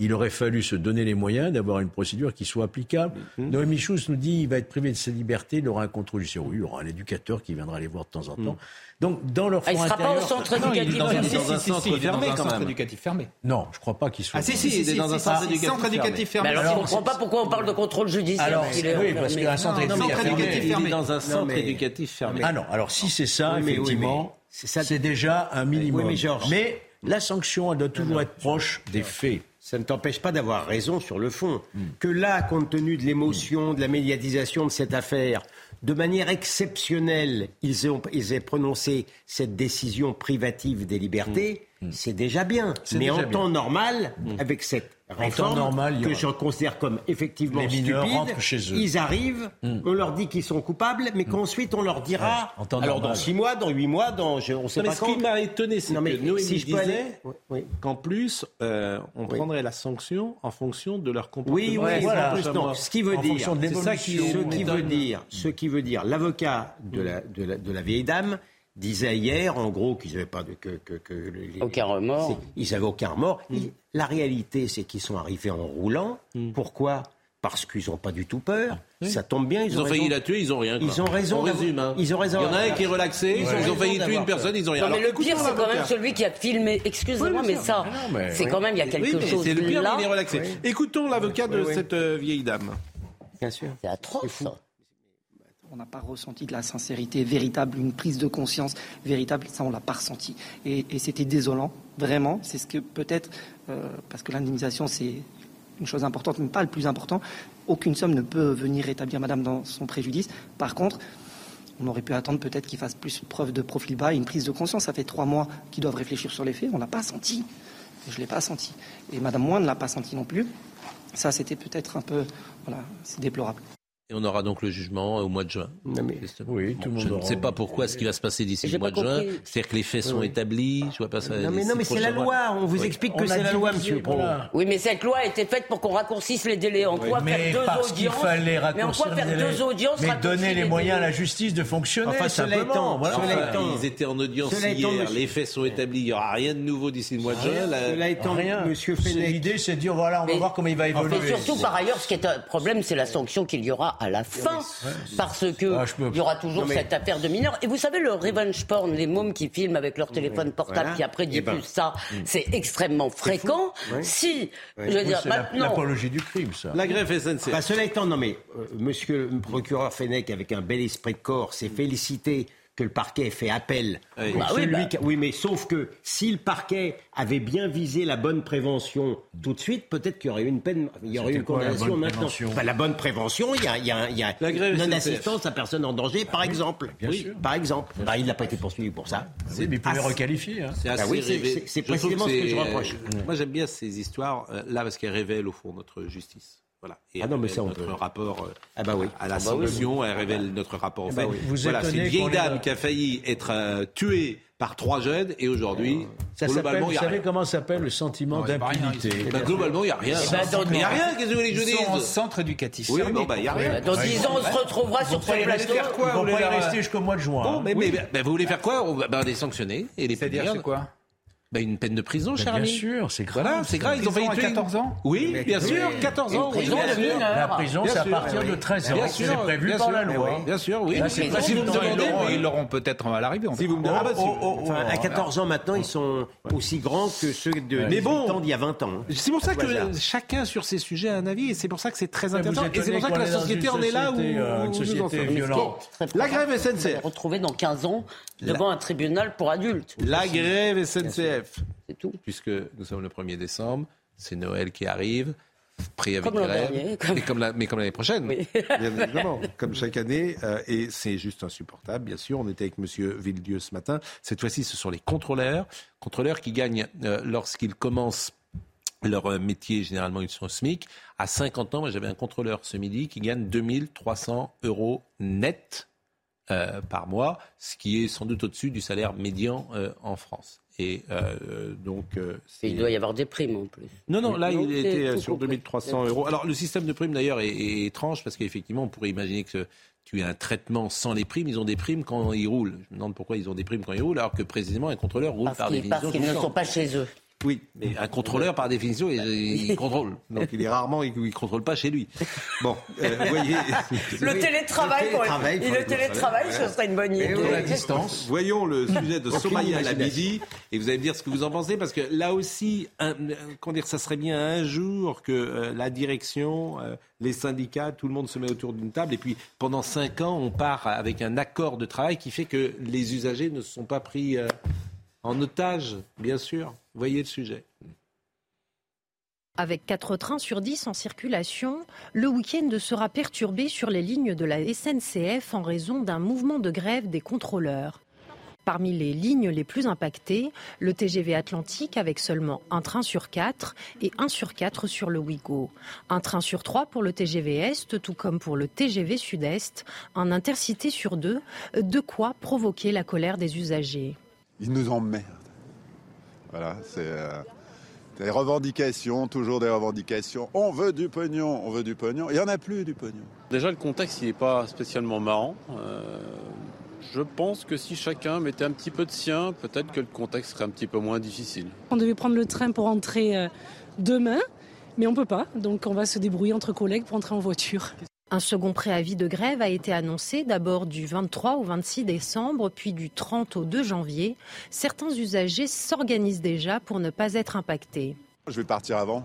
il aurait fallu se donner les moyens d'avoir une procédure qui soit applicable. Mm-hmm. Noémie Schultz nous dit il va être privé de ses libertés, il aura un contrôle judiciaire. Oui, il aura un éducateur qui viendra les voir de temps en temps. Mm. Donc, dans leur ah, Il ne sera pas au centre éducatif. Non, il est dans, un centre, éducatif fermé. Non, je ne crois pas qu'il soit. Ah, si, si, il est dans un centre éducatif fermé. alors, je ne comprends pas pourquoi on parle de contrôle judiciaire. Oui, parce qu'un centre éducatif fermé. Il est dans un centre éducatif fermé. Ah non, alors si c'est ça, effectivement, c'est déjà un minimum. Mais la sanction, elle doit toujours être proche des faits ça ne t'empêche pas d'avoir raison sur le fond. Que là, compte tenu de l'émotion, de la médiatisation de cette affaire, de manière exceptionnelle, ils ont, ils aient prononcé cette décision privative des libertés, c'est déjà bien. Mais en temps normal, avec cette réforme normal, que je considère comme effectivement stupide. Chez eux. Ils arrivent, on leur dit qu'ils sont coupables, mais qu'ensuite on leur dira. Alors dans six mois, dans huit mois, dans je, on sait non, pas mais. Ce qui m'a étonné, c'est que Noémie si je disait oui, qu'en plus euh, on prendrait la sanction en fonction de leur comportement. Oui, oui, voilà. plus, non, ce qui veut en dire, ça qui, ce qui veut dire, ce qui veut dire, l'avocat de la vieille dame disait hier, en gros, qu'ils n'avaient pas de. Que, aucun remords. Ils n'avaient aucun remords. Mm. La réalité, c'est qu'ils sont arrivés en roulant. Mm. Pourquoi? Parce qu'ils n'ont pas du tout peur. Ah, ça tombe bien, ils, ont, failli la tuer, ils n'ont rien. Ils ont raison. On résume. Hein. Ils ont raison. Il y en a un qui est relaxé, ils, ont, failli tuer une personne, ils n'ont rien. Mais le pire, c'est quand même celui qui a filmé. Excusez-moi, mais ça, c'est quand même, il y a quelque oui, chose. C'est le pire, là. Il est relaxé. Écoutons l'avocat de cette euh, vieille dame. Bien sûr. C'est atroce on n'a pas ressenti de la sincérité véritable, une prise de conscience véritable, ça on l'a pas ressenti. Et, c'était désolant, vraiment. C'est ce que peut-être, euh, parce que l'indemnisation c'est une chose importante, mais pas le plus important. Aucune somme ne peut venir rétablir Madame dans son préjudice. Par contre, on aurait pu attendre peut-être qu'il fasse plus preuve de profil bas, une prise de conscience. Ça fait trois mois qu'ils doivent réfléchir sur les faits. On l'a pas senti. Je l'ai pas senti. Et Madame Moine ne l'a pas senti non plus. Ça, c'était peut-être un peu, voilà, c'est déplorable. Et on aura donc le jugement euh, au mois de juin. Non mais... oui, tout bon, monde je ne sais pas pourquoi ce qui va se passer d'ici le mois de juin. C'est-à-dire que les faits sont établis. Je vois pas ça. Non mais, mais c'est la loi. On vous explique que c'est la loi, monsieur Pro. Oui, mais cette loi a été faite pour qu'on raccourcisse les délais. En quoi faire deux parce audiences fallait raccourcir Mais en quoi faire deux audiences Mais donner les, moyens à la justice de fonctionner. Enfin, simplement. Voilà. Enfin, ils étaient en audience hier. Les faits sont établis. Il n'y aura rien de nouveau d'ici le mois de juin. Cela étant, rien, monsieur L'idée, c'est de dire voilà, on va voir comment il va évoluer. Et surtout, par ailleurs, ce qui est un problème, c'est la sanction qu'il y aura à la fin, parce que ah, il y aura toujours cette affaire de mineurs. Et vous savez, le revenge porn, les mômes qui filment avec leur téléphone portable, qui après eh diffusent ben... ça, mm. c'est extrêmement fréquent. Oui. Si, oui. je veux dire, maintenant... l'apologie du crime, ça. La grève SNCF. Bah, cela étant, non mais, euh, monsieur le procureur Fenech, avec un bel esprit de corps, s'est mm. félicité que le parquet fait appel. Bah bah. Oui, mais sauf que si le parquet avait bien visé la bonne prévention tout de suite, peut-être qu'il y aurait eu une peine, il y aurait eu une condamnation maintenant. La bonne prévention, il y a, il non-assistance à personne en danger, par, exemple. Par exemple. Par bah, exemple. il n'a pas été poursuivi pour ça. mais vous ah, requalifier. Hein. C'est précisément ce que je reproche. Euh, moi, j'aime bien ces histoires, euh, là, parce qu'elles révèlent, au fond, notre justice. Voilà. Et ah non, mais ça, on notre rapport euh, ah bah à la ah bah sanction, elle ah bah révèle notre rapport ah au fait. Oui. Vous voilà, c'est une vieille dame qui a failli être euh, tuée par trois jeunes et aujourd'hui, ça globalement, Vous savez comment s'appelle le sentiment d'impunité? ben, Globalement, il n'y a rien. Il n'y a rien, qu'est-ce que vous voulez que je en centre éducatif. Oui, non, ben, il n'y a rien. Dans 10 ans, on se retrouvera sur ce plateau. Vous voulez rester jusqu'au mois de juin. Ben, vous voulez faire quoi? Ben, les sanctionner et les C'est-à-dire, quoi? bah une peine de prison, bah, Charlie. Bien sûr, c'est grave. C'est grave. Ils ont failli tuer 14 ans. Oui, bien sûr, 14 ans. La prison, c'est à partir de 13 ans. Bien sûr, c'est prévu bien sûr, la loi. Bien sûr, oui. Si vous me demandez, ils l'auront peut-être à l'arrivée. Si vous me demandez, oh, oh, oh, à 14 ans maintenant, ils sont aussi grands que ceux de mais bon, d'il y a 20 ans. Hein. C'est pour ça que chacun sur ces sujets a un avis, et c'est pour ça que c'est très ah, intéressant. Et c'est pour ça que la société en est là où euh, une société violente. La grève SNCF. Retrouver dans 15 ans devant un tribunal pour adultes. La grève SNCF trêve. C'est tout. Puisque nous sommes le 1er décembre, c'est Noël qui arrive. Pris avec comme grève, mais comme l'année prochaine. Bien évidemment, comme chaque année. Euh, et c'est juste insupportable, bien sûr. On était avec M. Villedieu ce matin. Cette fois-ci, ce sont les contrôleurs. Contrôleurs qui gagnent, euh, lorsqu'ils commencent leur euh, métier, généralement, ils sont au SMIC. À 50 ans, j'avais un contrôleur ce midi qui gagne 2300 euros net par mois, ce qui est sans doute au-dessus du salaire médian en France. Et euh, euh, euh il doit y avoir des primes en plus. Non, non, là, il était euh, sur 2300 euros. Alors, le système de primes, d'ailleurs, est, étrange parce qu'effectivement, on pourrait imaginer que tu as un traitement sans les primes. Ils ont des primes quand ils roulent. Je me demande pourquoi ils ont des primes quand ils roulent, alors que précisément, un contrôleur roule par des. Parce qu'ils ne sont pas chez eux. Oui, mais un contrôleur, par définition, il, il contrôle. Donc il est rarement, il ne contrôle pas chez lui. Bon, euh, vous voyez. Le télétravail, Le pour- télétravail, et pour le télétravail, ce serait une bonne idée. Et la distance. Voyons le sujet de Aucune Somaya imagination. Labidi et vous allez me dire ce que vous en pensez parce que là aussi, un, euh, comment dire, ça serait bien un jour que euh, la direction, euh, les syndicats, tout le monde se met autour d'une table et puis pendant cinq ans, on part avec un accord de travail qui fait que les usagers ne se sont pas pris euh, en otage, bien sûr. Voyez le sujet. Avec 4 trains sur 10 en circulation, le week-end sera perturbé sur les lignes de la SNCF en raison d'un mouvement de grève des contrôleurs. Parmi les lignes les plus impactées, le TGV Atlantique avec seulement un train sur 4 et un sur 4 sur le Ouigo. Un train sur 3 pour le TGV Est, tout comme pour le TGV Sud-Est, un intercité sur 2, de quoi provoquer la colère des usagers. Ils nous emmerdent. Voilà, c'est euh, des revendications, toujours des revendications. On veut du pognon, on veut du pognon. Il n'y en a plus du pognon. Déjà, le contexte, il n'est pas spécialement marrant. Euh, je pense que si chacun mettait un petit peu de sien, peut-être que le contexte serait un petit peu moins difficile. On devait prendre le train pour rentrer euh, demain, mais on peut pas. Donc on va se débrouiller entre collègues pour entrer en voiture. Un second préavis de grève a été annoncé d'abord du 23 au 26 décembre, puis du 30 au 2 janvier. Certains usagers s'organisent déjà pour ne pas être impactés. Je vais partir avant.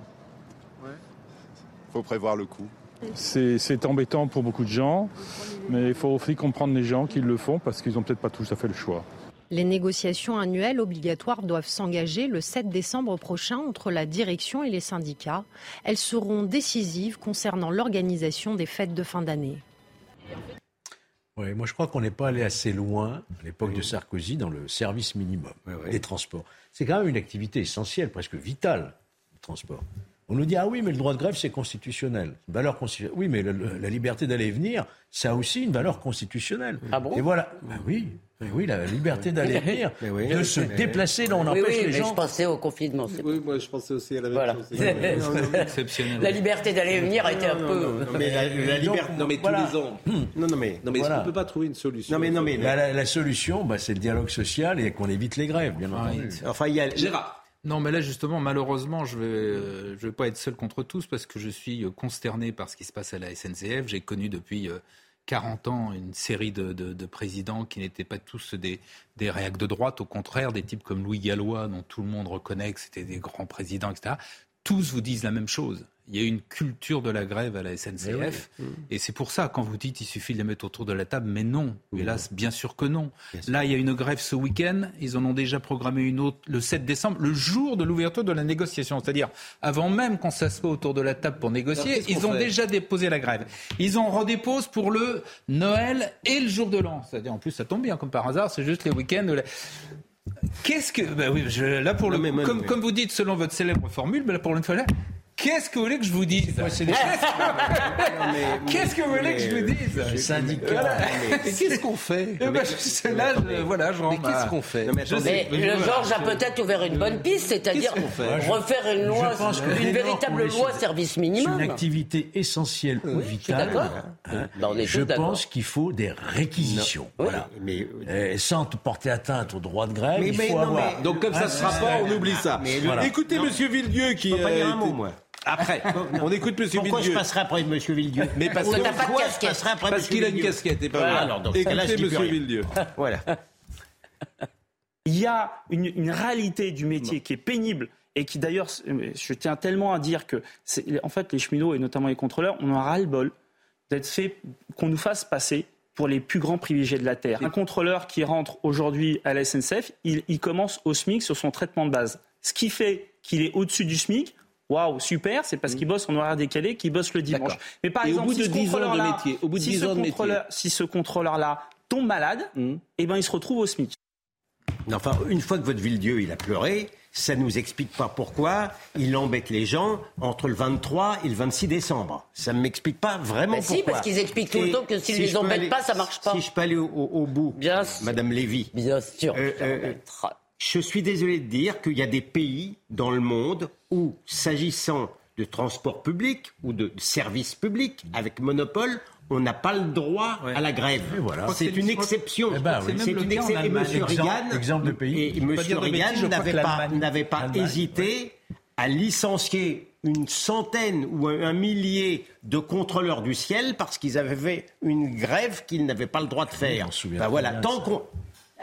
faut prévoir le coup. C'est c'est embêtant pour beaucoup de gens, mais il faut aussi comprendre les gens qui le font parce qu'ils n'ont peut-être pas tous à fait le choix. Les négociations annuelles obligatoires doivent s'engager le 7 décembre prochain entre la direction et les syndicats. Elles seront décisives concernant l'organisation des fêtes de fin d'année. Ouais, moi, je crois qu'on n'est pas allé assez loin à l'époque de Sarkozy dans le service minimum des transports. C'est quand même une activité essentielle, presque vitale, le transport. On nous dit ah oui, mais le droit de grève c'est constitutionnel, Une valeur constitutionnelle. Oui, mais le- le- la liberté d'aller et venir, ça a aussi une valeur constitutionnelle. Ah bon? Et voilà. Ben oui, ben oui, la liberté d'aller et venir, oui. de se Mais- déplacer, là on oui, empêche oui, les mais gens. je pensais au confinement. Oui, moi je pensais aussi à la même Voilà. chose. La liberté d'aller et venir était un peu. Non, mais la, la liberté. Non, mais tous les ans. Non, non, mais. Non, mais Voilà. qu'on ne peut pas trouver une solution Non, mais non, mais. La, la- la solution, bah, c'est le dialogue social et qu'on évite les grèves, bien entendu. Enfin, il y a. Gérard. Non, mais là, justement, malheureusement, je ne vais, euh, vais pas être seul contre tous parce que je suis euh, consterné par ce qui se passe à la SNCF. J'ai connu depuis euh, 40 ans une série de, de- de présidents qui n'étaient pas tous des, des de droite, au contraire, des types comme Louis Gallois, dont tout le monde reconnaît que c'était des grands présidents, etc. Tous vous disent la même chose. Il y a une culture de la grève à la SNCF. Eh oui. Et c'est pour ça, quand vous dites il suffit de les mettre autour de la table, mais non. Hélas, bien sûr que non. Là, il y a une grève ce week-end. Ils en ont déjà programmé une autre le 7 décembre, le jour de l'ouverture de la négociation. C'est-à-dire, avant même qu'on s'assoie autour de la table pour négocier, Alors, ils ont déjà déposé la grève. Ils en redéposent pour le Noël et le jour de l'an. C'est-à-dire, en plus, ça tombe bien, comme par hasard, c'est juste les week-ends. la- Qu'est-ce que. bah oui, je- là, pour le. Non, mais- comme, mais- comme vous dites, selon votre célèbre formule, mais là, pour une fois, là, Qu'est-ce que vous voulez que je vous dise? Qu'est-ce que vous voulez que je vous dise? Les syndicats. Voilà. mais- Mais qu'est-ce qu'on fait? Ben, je- là, je- voilà, je Mais qu'est-ce qu'on fait? Le Georges a peut-être ouvert une bonne piste, c'est-à-dire refaire une loi, Je pense que une véritable loi service C'est minimum. une activité essentielle ou je suis vitale. hein. Est je pense qu'il faut des réquisitions. Oui, Voilà. mais. Et sans te porter atteinte au droit de grève, Mais- il mais faut non, avoir. mais- Donc comme ça ne sera pas, on oublie ça. Voilà. Écoutez. Monsieur Villedieu qui... Je peux pas dire euh, un mot, moi. Après, on écoute Monsieur Pourquoi je Villedieu. passerai après Monsieur Villedieu Mais parce que t'as pas de Pourquoi je casquette. passerai après Parce qu'il a une Villedieu casquette et pas Voilà, alors, dans ce cas-là, je Écoutez rien. Villedieu. Voilà. Il y a une, une réalité du métier qui est pénible et qui d'ailleurs, je tiens tellement à dire que, en fait, les cheminots et notamment les contrôleurs, on en a ras-le-bol d'être fait, qu'on nous fasse passer pour les plus grands privilégiés de la Terre. Un contrôleur qui rentre aujourd'hui à la SNCF, il, il commence au SMIC sur son traitement de base. Ce qui fait qu'il est au-dessus du SMIC, waouh, super, c'est parce qu'il bosse en horaire décalé, qu'il bosse le dimanche. Mais par Et au exemple, bout si de ce 10 ans de contrôleur-là- métier, au bout de si 10 ce ans de métier. contrôleur- si ce contrôleur-là tombe malade, eh ben, il se retrouve au SMIC. Enfin, une fois que votre Villedieu, il a pleuré, ça nous explique pas pourquoi il embête les gens entre le 23 et le 26 décembre. Ça ne m'explique pas vraiment si, pourquoi. parce qu'ils expliquent tout le temps que s'ils si les embêtent aller- pas, ça marche pas. Si je peux aller au, au- au bout, Bien sûr. Madame Lévy. Bien sûr. Euh, euh, je suis désolé de dire qu'il y a des pays dans le monde où, s'agissant de transport public ou de services publics avec monopole, on n'a pas le droit à la grève. voilà. C'est une exception. Eh ben oui. C'est une le cas en exception. Et. M. Exemple- Reagan, exemple de pays. et Reagan n'avait pas, n'avait hésité à licencier une centaine ou un millier de contrôleurs du ciel parce qu'ils avaient fait une grève qu'ils n'avaient pas le droit de faire. Ben voilà, bien tant qu'on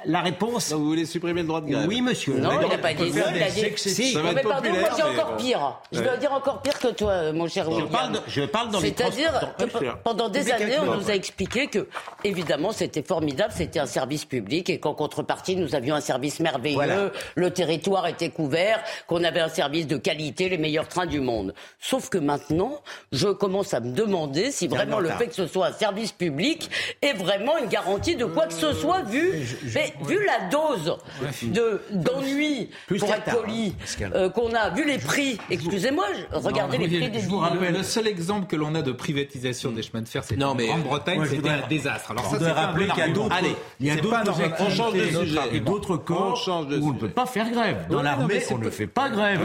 la réponse. vous voulez supprimer le droit de grève Oui, monsieur. Non, il n'a pas dit ça. Il a dit. Si, Ça va mais être pardon, moi populaire, j'ai encore pire. Je vais dire encore pire que toi, mon cher Je William. parle, je parle dans les C'est-à-dire que pe- pendant des années, on nous a expliqué que, évidemment, c'était formidable, c'était un service public et qu'en contrepartie, nous avions un service merveilleux, Voilà. le territoire était couvert, qu'on avait un service de qualité, les meilleurs trains du monde. Sauf que maintenant, je commence à me demander si vraiment le fait que ce soit un service public est vraiment une garantie de quoi que ce soit, vu, mais vu la dose de d'ennui, Plus pour être poli, Pascal. euh, qu'on a, vu les prix. Excusez-moi, regardez Non, les prix des je vous rappelle, le seul exemple que l'on a de privatisation des chemins de fer, c'est en mais- Grande-Bretagne, c'était un désastre. Alors je ça, c'est un rappeler qu'il y a d'autres, Allez, il y a c'est d'autres pas dans un- activités on change de sujet. et d'autres On corps où on ne peut pas faire grève. Dans l'armée, on ne fait pas grève.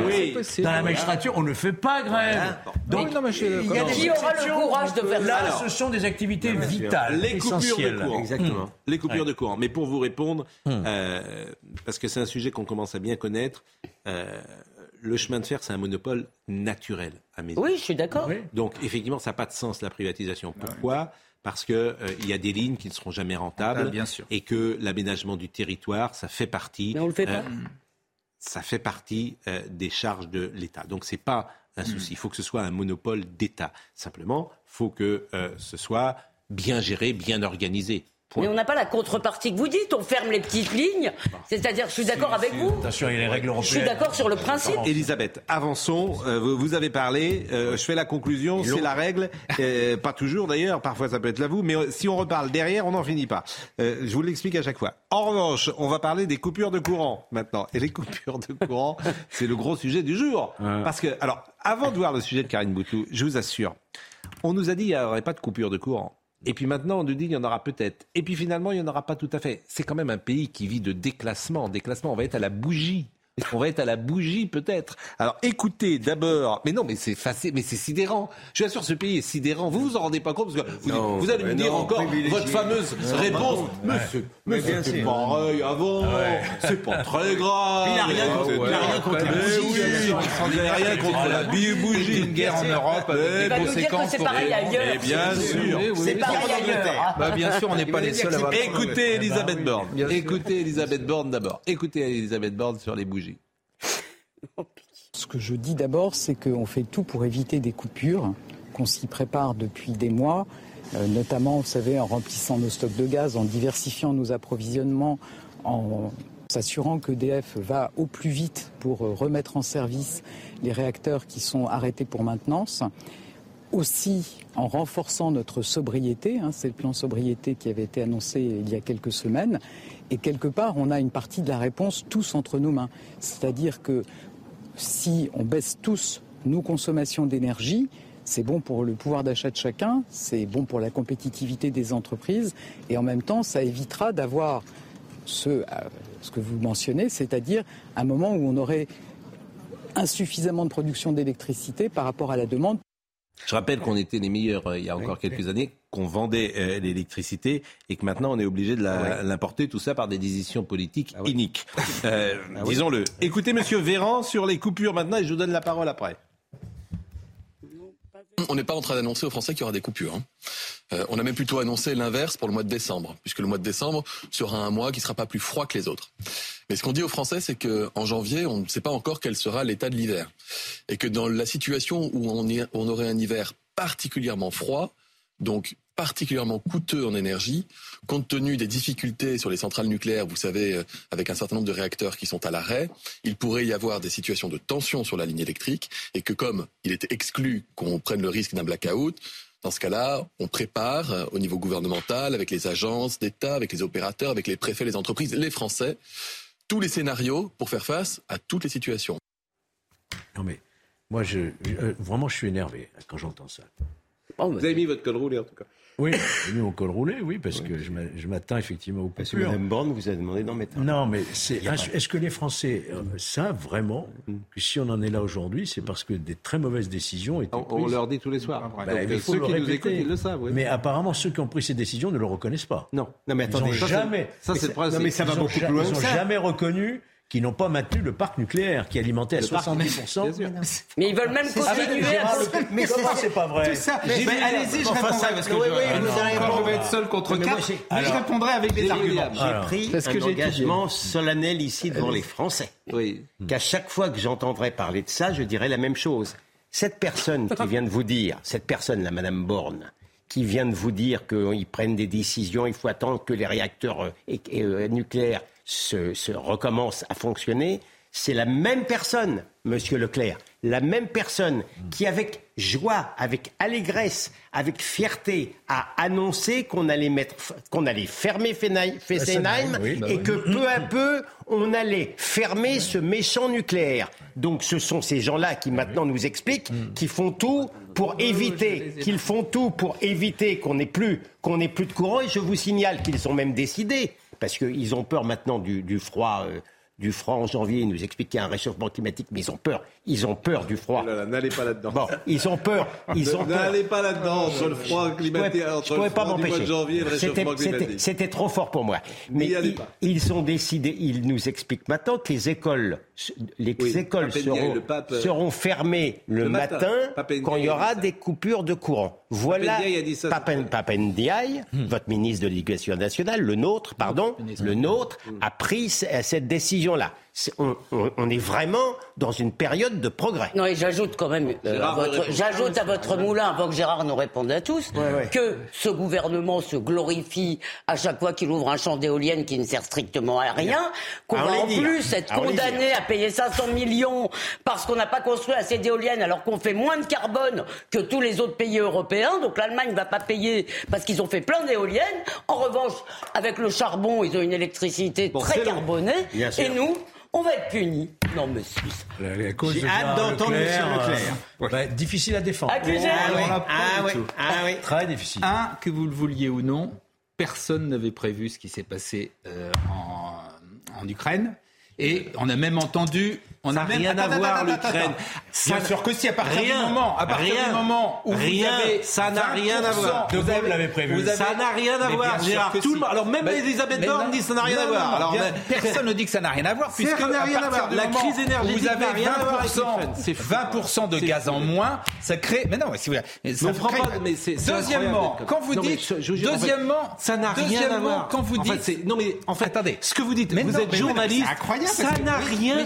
Dans la magistrature, on ne fait pas grève. Donc, il y a Qui aura le courage de faire Là, ça ce sont des activités vitales, Les coupures de essentielles. courant. Exactement. Les coupures de courant. Mais pour vous répondre, euh, parce que c'est un sujet qu'on commence à bien connaître, euh, le chemin de fer, c'est un monopole naturel à mes yeux. Oui, je suis d'accord. Donc, effectivement, ça n'a pas de sens, la privatisation. Pourquoi? Parce qu'il il y a des lignes qui ne seront jamais rentables. Ah, bien sûr. Et que l'aménagement du territoire, ça fait partie. Mais on le fait pas. ça fait partie euh, des charges de l'État. Donc, ce n'est pas un souci. Il faut que ce soit un monopole d'État. Simplement, il faut que euh, ce soit bien géré, bien organisé. Point. Mais on n'a pas la contrepartie que vous dites, on ferme les petites lignes. C'est-à-dire, je suis d'accord avec vous. Attention, il y a les règles Je suis européennes. d'accord sur le principe. Elisabeth, avançons. Euh, vous, avez parlé. euh, je fais la conclusion. C'est la règle. Euh, pas toujours d'ailleurs. Parfois ça peut être la vous. Mais euh, si on reparle derrière, on n'en finit pas. Euh, je vous l'explique à chaque fois. En revanche, on va parler des coupures de courant maintenant. Et les coupures de courant, c'est le gros sujet du jour. Parce que, alors, avant de voir le sujet de Karine Boutou, je vous assure, on nous a dit qu'il n'y aurait pas de coupure de courant. Et puis maintenant, on nous dit qu'il y en aura peut-être. Et puis finalement, il n'y en aura pas tout à fait. C'est quand même un pays qui vit de déclassement. Déclassement, on va être à la bougie. On va être à la bougie peut-être? Alors écoutez d'abord, mais non, mais c'est facile, mais c'est sidérant. Je vous assure, ce pays est sidérant. Vous vous en rendez pas compte parce que vous, Non, vous allez me dire non, encore privilégié. votre fameuse Non, réponse. pardon. Mais Ouais. c'est pareil avant. C'est pas très grave. Il a rien contre- il a rien contre n'avez rien contre la bougie. une guerre en Europe que conséquences c'est pour pareil les- ailleurs. Mais bien sûr. C'est pareil en ailleurs. Angleterre. Bah, bien sûr, on n'est pas les seuls à. Écoutez Elisabeth oui, Borne. Écoutez Elisabeth Borne d'abord. Écoutez Elisabeth Borne sur les bougies. Ce que je dis d'abord, c'est qu'on fait tout pour éviter des coupures, qu'on s'y prépare depuis des mois, euh, notamment, vous savez, en remplissant nos stocks de gaz, en diversifiant nos approvisionnements, en s'assurant que DF va au plus vite pour euh, remettre en service les réacteurs qui sont arrêtés pour maintenance. Aussi en renforçant notre sobriété, hein, c'est le plan sobriété qui avait été annoncé il y a quelques semaines, et quelque part on a une partie de la réponse tous entre nos mains. C'est-à-dire que si on baisse tous nos consommations d'énergie, c'est bon pour le pouvoir d'achat de chacun, c'est bon pour la compétitivité des entreprises, et en même temps, ça évitera d'avoir ce, euh, ce que vous mentionnez, c'est-à-dire un moment où on aurait insuffisamment de production d'électricité par rapport à la demande. Je rappelle qu'on était les meilleurs euh, il y a encore quelques années, qu'on vendait euh, l'électricité et que maintenant on est obligé de la- l'importer, tout ça par des décisions politiques iniques. Euh, Disons-le. Écoutez Monsieur Véran sur les coupures maintenant et je vous donne la parole après. On n'est pas en train d'annoncer aux Français qu'il y aura des coupures. hein. Euh, on a même plutôt annoncé l'inverse pour le mois de décembre, puisque le mois de décembre sera un mois qui sera pas plus froid que les autres. Mais ce qu'on dit aux Français, c'est que en janvier, on ne sait pas encore quel sera l'état de l'hiver, et que dans la situation où on, est- on aurait un hiver particulièrement froid, donc particulièrement coûteux en énergie, compte tenu des difficultés sur les centrales nucléaires, vous savez, euh, avec un certain nombre de réacteurs qui sont à l'arrêt, il pourrait y avoir des situations de tension sur la ligne électrique, et que comme il était exclu qu'on prenne le risque d'un blackout, dans ce cas-là, on prépare euh, au niveau gouvernemental, avec les agences d'État, avec les opérateurs, avec les préfets, les entreprises, les Français, tous les scénarios pour faire face à toutes les situations. Non mais moi, je, euh, vraiment, je suis énervé quand j'entends ça. Vous avez mis votre col roulé en tout cas. Oui, nous au col roulé, oui, parce que je m'a- je m'attends effectivement au Parce que. Mme Borne vous a demandé d'en mettre un. Non, mais c'est, pas- est-ce que les Français euh, savent vraiment que si on en est là aujourd'hui, c'est parce que des très mauvaises décisions ont été On, prises on leur dit tous les soirs. Bah, Donc, il faut ceux le qui nous répéter. écoutent, ils le savent. oui. Mais apparemment, ceux qui ont pris ces décisions ne le reconnaissent pas. Non, non mais Ils attendez. ont ça, jamais. ça, c'est le principe. Non, mais ça va Ils beaucoup plus loin. ils Ils ont ont ça. jamais reconnu qu'ils n'ont pas maintenu le parc nucléaire qui alimentait à Le parc 70%. Mais ils veulent même C'est ça, continuer mais à... Mais comment c'est pas vrai allez-y, je répondrai ça- parce que oui, je, oui, euh, vous allez je vais être seul contre Mais quatre. Mais je répondrai avec des arguments. J'ai pris Parce que un engagement solennel ici devant les Français. Qu'à chaque fois que j'entendrai parler de ça, je dirai la même chose. Cette personne qui vient de vous dire, cette personne, la Madame Borne, qui vient de vous dire qu'ils prennent des décisions, il faut attendre que les réacteurs euh, euh, nucléaires se, se recommencent à fonctionner, c'est la même personne, Monsieur Leclerc, la même personne qui, avec joie, avec allégresse, avec fierté, a annoncé qu'on allait mettre, qu'on allait fermer Fessenheim oui, bah et oui. que peu à peu, on allait fermer ce méchant nucléaire. Donc ce sont ces gens-là qui maintenant nous expliquent qu'ils font tout pour éviter, qu'ils font tout pour éviter qu'on n'ait plus, qu'on plus de courant. Et je vous signale qu'ils ont même décidé, parce qu'ils ont peur maintenant du, du froid. euh, du froid en janvier, ils nous expliquent qu'il y a un réchauffement climatique, mais ils ont peur. Ils ont peur du froid. N'allez pas là-dedans. Bon, ils ont peur. Ils ont peur. N'allez pas là-dedans sur le froid climatique, Je entre pourrais le pas froid du mois de m'empêcher. janvier et le C'était- réchauffement c'était- climatique. C'était trop fort pour moi. Mais ils, pas. ils ont décidé, ils nous expliquent maintenant que les écoles, les Oui, écoles Pape Ndiaye, seront, le pape, euh, seront fermées le, le matin. quand il y aura des coupures de courant. Voilà Ndiaye a dit ça, Pape, Pape Ndiaye, Hmm. votre ministre de l'Éducation nationale, le nôtre, pardon, le nôtre, a pris cette décision-là. On, on- on est vraiment dans une période de progrès. Non, et j'ajoute quand même, euh, j'ajoute à votre moulin, avant que Gérard nous réponde à tous, que ce gouvernement se glorifie à chaque fois qu'il ouvre un champ d'éoliennes qui ne sert strictement à rien, qu'on Ah, on va en dit. plus être Ah, condamné à payer 500 millions parce qu'on n'a pas construit assez d'éoliennes alors qu'on fait moins de carbone que tous les autres pays européens. Donc l'Allemagne ne va pas payer parce qu'ils ont fait plein d'éoliennes. En revanche, avec le charbon, ils ont une électricité très carbonée. Bien sûr. Et nous, on va être punis. Non, cause J'ai hâte d'entendre Leclerc, Monsieur Leclerc. euh, bah, difficile à défendre. Accusé. Ah oui, ah ah oui. Très difficile. Un, que vous le vouliez ou non, personne n'avait prévu ce qui s'est passé euh, en, en Ukraine. Et on a même entendu. On n'a rien à voir, l'Ukraine. Bien sûr que si, à partir rien, du moment, à partir rien, du moment où rien, vous avez ça n'a rien à 20%, voir. vous De Gaulle l'avait prévu. vous avez- Ça n'a rien à voir, Gérard. Tout si. alors même Elisabeth Borne dit que ça n'a rien non, à voir. Alors, bien- personne ne dit que ça n'a rien à voir, puisque à rien à voir. La crise énergétique vous avez rien à voir avec 20%, l'Ukraine. C'est fou. 20% de gaz en moins, ça crée. Mais non, mais si vous, c'est Deuxièmement, quand vous dites, deuxièmement, ça n'a rien à deuxièmement, voir. Quand vous dites, non mais en fait, attendez, ce que vous dites, vous êtes journaliste, ça n'a rien.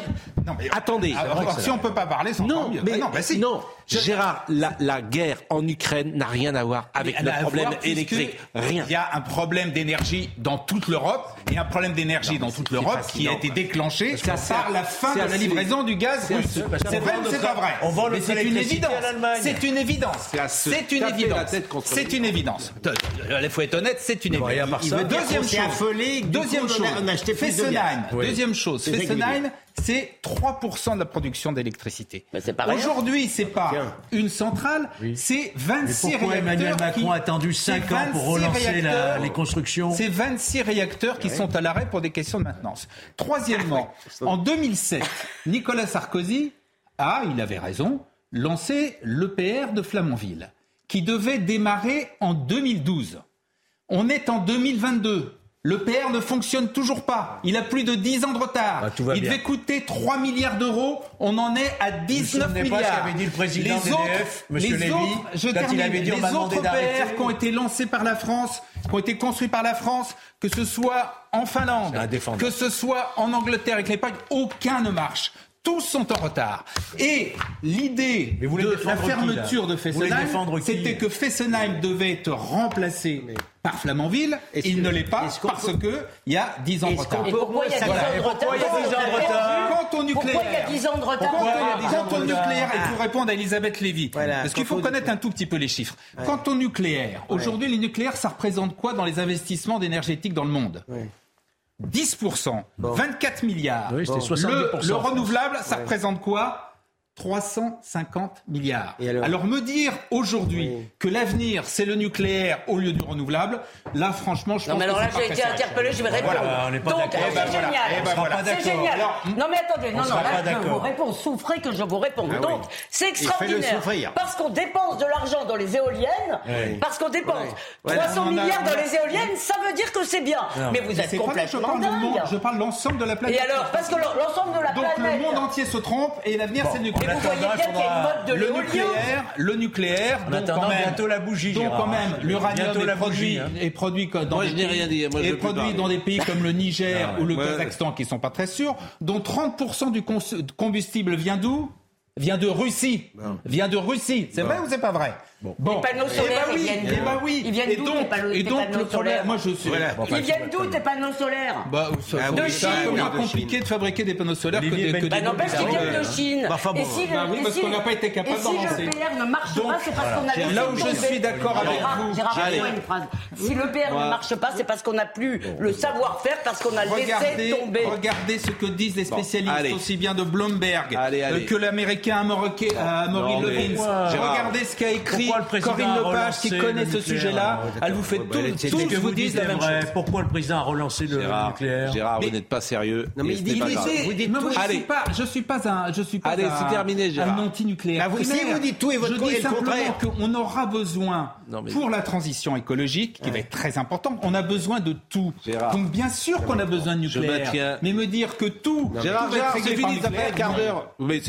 Non, mais- Attendez, Alors, si on peut pas parler, c'est non, mieux. mais Bah non, bah si. non, Gérard, la, la guerre en Ukraine n'a rien à voir avec le problème électrique. Rien. Il y a un problème d'énergie dans toute l'Europe et un problème d'énergie dans toute l'Europe qui a été déclenché assez- par la fin de la livraison du gaz russe. C'est vrai ou c'est pas vrai on vend notre c'est une évidence. C'est une évidence. C'est une évidence. C'est le une évidence. Il faut être honnête, c'est une évidence. Deuxième chose. Deuxième chose. Deuxième chose. Fessenheim, c'est 3% de la production d'électricité. Rien. Aujourd'hui, c'est pas une centrale, c'est 26 Mais pourquoi réacteurs. Emmanuel Macron qui- a attendu c'est 5 ans pour 26 relancer la- les constructions C'est 26 réacteurs qui sont à l'arrêt pour des questions de maintenance. Troisièmement, en 2007, Nicolas Sarkozy a, il avait raison, lancé l'EPR de Flamanville, qui devait démarrer en 2012. On est en 2022. L'EPR ne fonctionne toujours pas. Il a plus de 10 ans de retard. Ah, il bien. devait coûter 3 milliards d'euros. On en est à 19 souvenez milliards. pas ce qu'avait dit le président les d'EDF, autre, Monsieur les Lévy, autres, je quand il termine, avait dit, on les autres. EPR qui ont été lancés par la France, qui ont été construits par la France, que ce soit en Finlande, que ce soit en Angleterre avec l'EPAC, aucun ne marche. Tous sont en retard. Et l'idée Mais vous voulez de la qui, fermeture là de Fessenheim, qui c'était que Fessenheim devait être remplacé par Flamanville. Est-ce Il que- ne l'est pas est-ce parce peut- que il y a 10 ans de retard. Et pourquoi il y a 10 Voilà. ans de Et retard pourquoi il y a 10 ans de retard Quant au nucléaire. Pourquoi il y a 10 ans de retard Quant, au nucléaire, et pour répondre à Elisabeth Lévy, Voilà, parce qu'il faut au connaître un tout petit peu les chiffres. Quant au nucléaire, aujourd'hui, le nucléaire, ça représente quoi dans les investissements énergétiques dans le monde? 10%, 24 milliards. Oui, Le- 70%. Le, renouvelable, ça représente quoi? 350 milliards. Et alors alors, me dire aujourd'hui que l'avenir c'est le nucléaire au lieu du renouvelable, là franchement je Non, pense mais alors que là, j'ai été interpellé, je vais répondre. Voilà, on n'est pas Donc, d'accord. c'est Eh ben voilà, génial. eh ben voilà. C'est génial. Alors, non, mais attendez, non, on non, là, je vous réponds. Souffrez que je vous réponde. Ah oui. Donc, c'est extraordinaire. Parce qu'on dépense de l'argent dans les éoliennes, Oui. parce qu'on dépense Ouais. 300 Ouais, on a- milliards dans les éoliennes, ça veut dire que c'est bien. Non, mais vous êtes complètement dingue. je parle de l'ensemble de la planète. Et alors, parce que l'ensemble de la Donc planète. le monde entier se trompe et l'avenir c'est le nucléaire. Mais vous voyez bien qu'il y a une mode de le l'éolien. nucléaire, le nucléaire, En donc quand même, bientôt la bougie, donc quand même, l'uranium Bientôt est produit, hein. est produit dans Moi, des je pays- rien dit, moi, je est produit dans des pays comme le Niger Non, ou le ouais. Kazakhstan qui sont pas très sûrs, dont 30% du combustible vient d'où? Vient de Russie. Vient de Russie. C'est vrai ou c'est pas vrai? Bon. Les panneaux Eh solaires, ben ils oui, viennent eh d'où ben oui. Ils viennent Et d'où, donc, panneaux- et tes donc panneaux le problème, solaires moi je suis. Voilà. Bon, enfin, Ils viennent d'où tes panneaux solaires Bah, ça, De c'est un Chine. peu moins De compliqué de fabriquer des panneaux solaires que des, que Ben- des Bah n'empêche qu'ils viennent de Chine. Bah, enfin, bon. et si le, Bah oui, et parce si qu'on le- n'a pas été capable et d'en si le PR ne marche Donc, pas, c'est parce qu'on a laissé Là où je tomber. suis d'accord avec Gérard, vous, une phrase. Si le PR ne marche pas, c'est parce qu'on n'a plus le savoir-faire, parce qu'on a laissé Regardez, tomber. regardez ce que disent les spécialistes, aussi bien de Bloomberg euh, que l'américain mais- Levins. Regardez ce qu'a écrit Pourquoi le président Corinne Lepage qui connaît ce sujet-là. Ouais, Elle vous fait bah, ce que vous dites la même chose. Pourquoi le président a relancé le Gérard, nucléaire Gérard, vous n'êtes pas sérieux. Non, mais il vous dites tout. je Allez. suis pas, je suis pas un, je suis pas Allez, c'est terminé, Gérard. un anti-nucléaire. Bah, vous- si vous dites tout et votre je dis simplement qu'on aura besoin pour la transition écologique, qui va être très importante. On a besoin de tout. Donc bien sûr qu'on a besoin de Je nucléaire. maintiens- Mais me dire que tout, Gérard, Gérard, c'est fini, ça fait un quart d'heure. Mais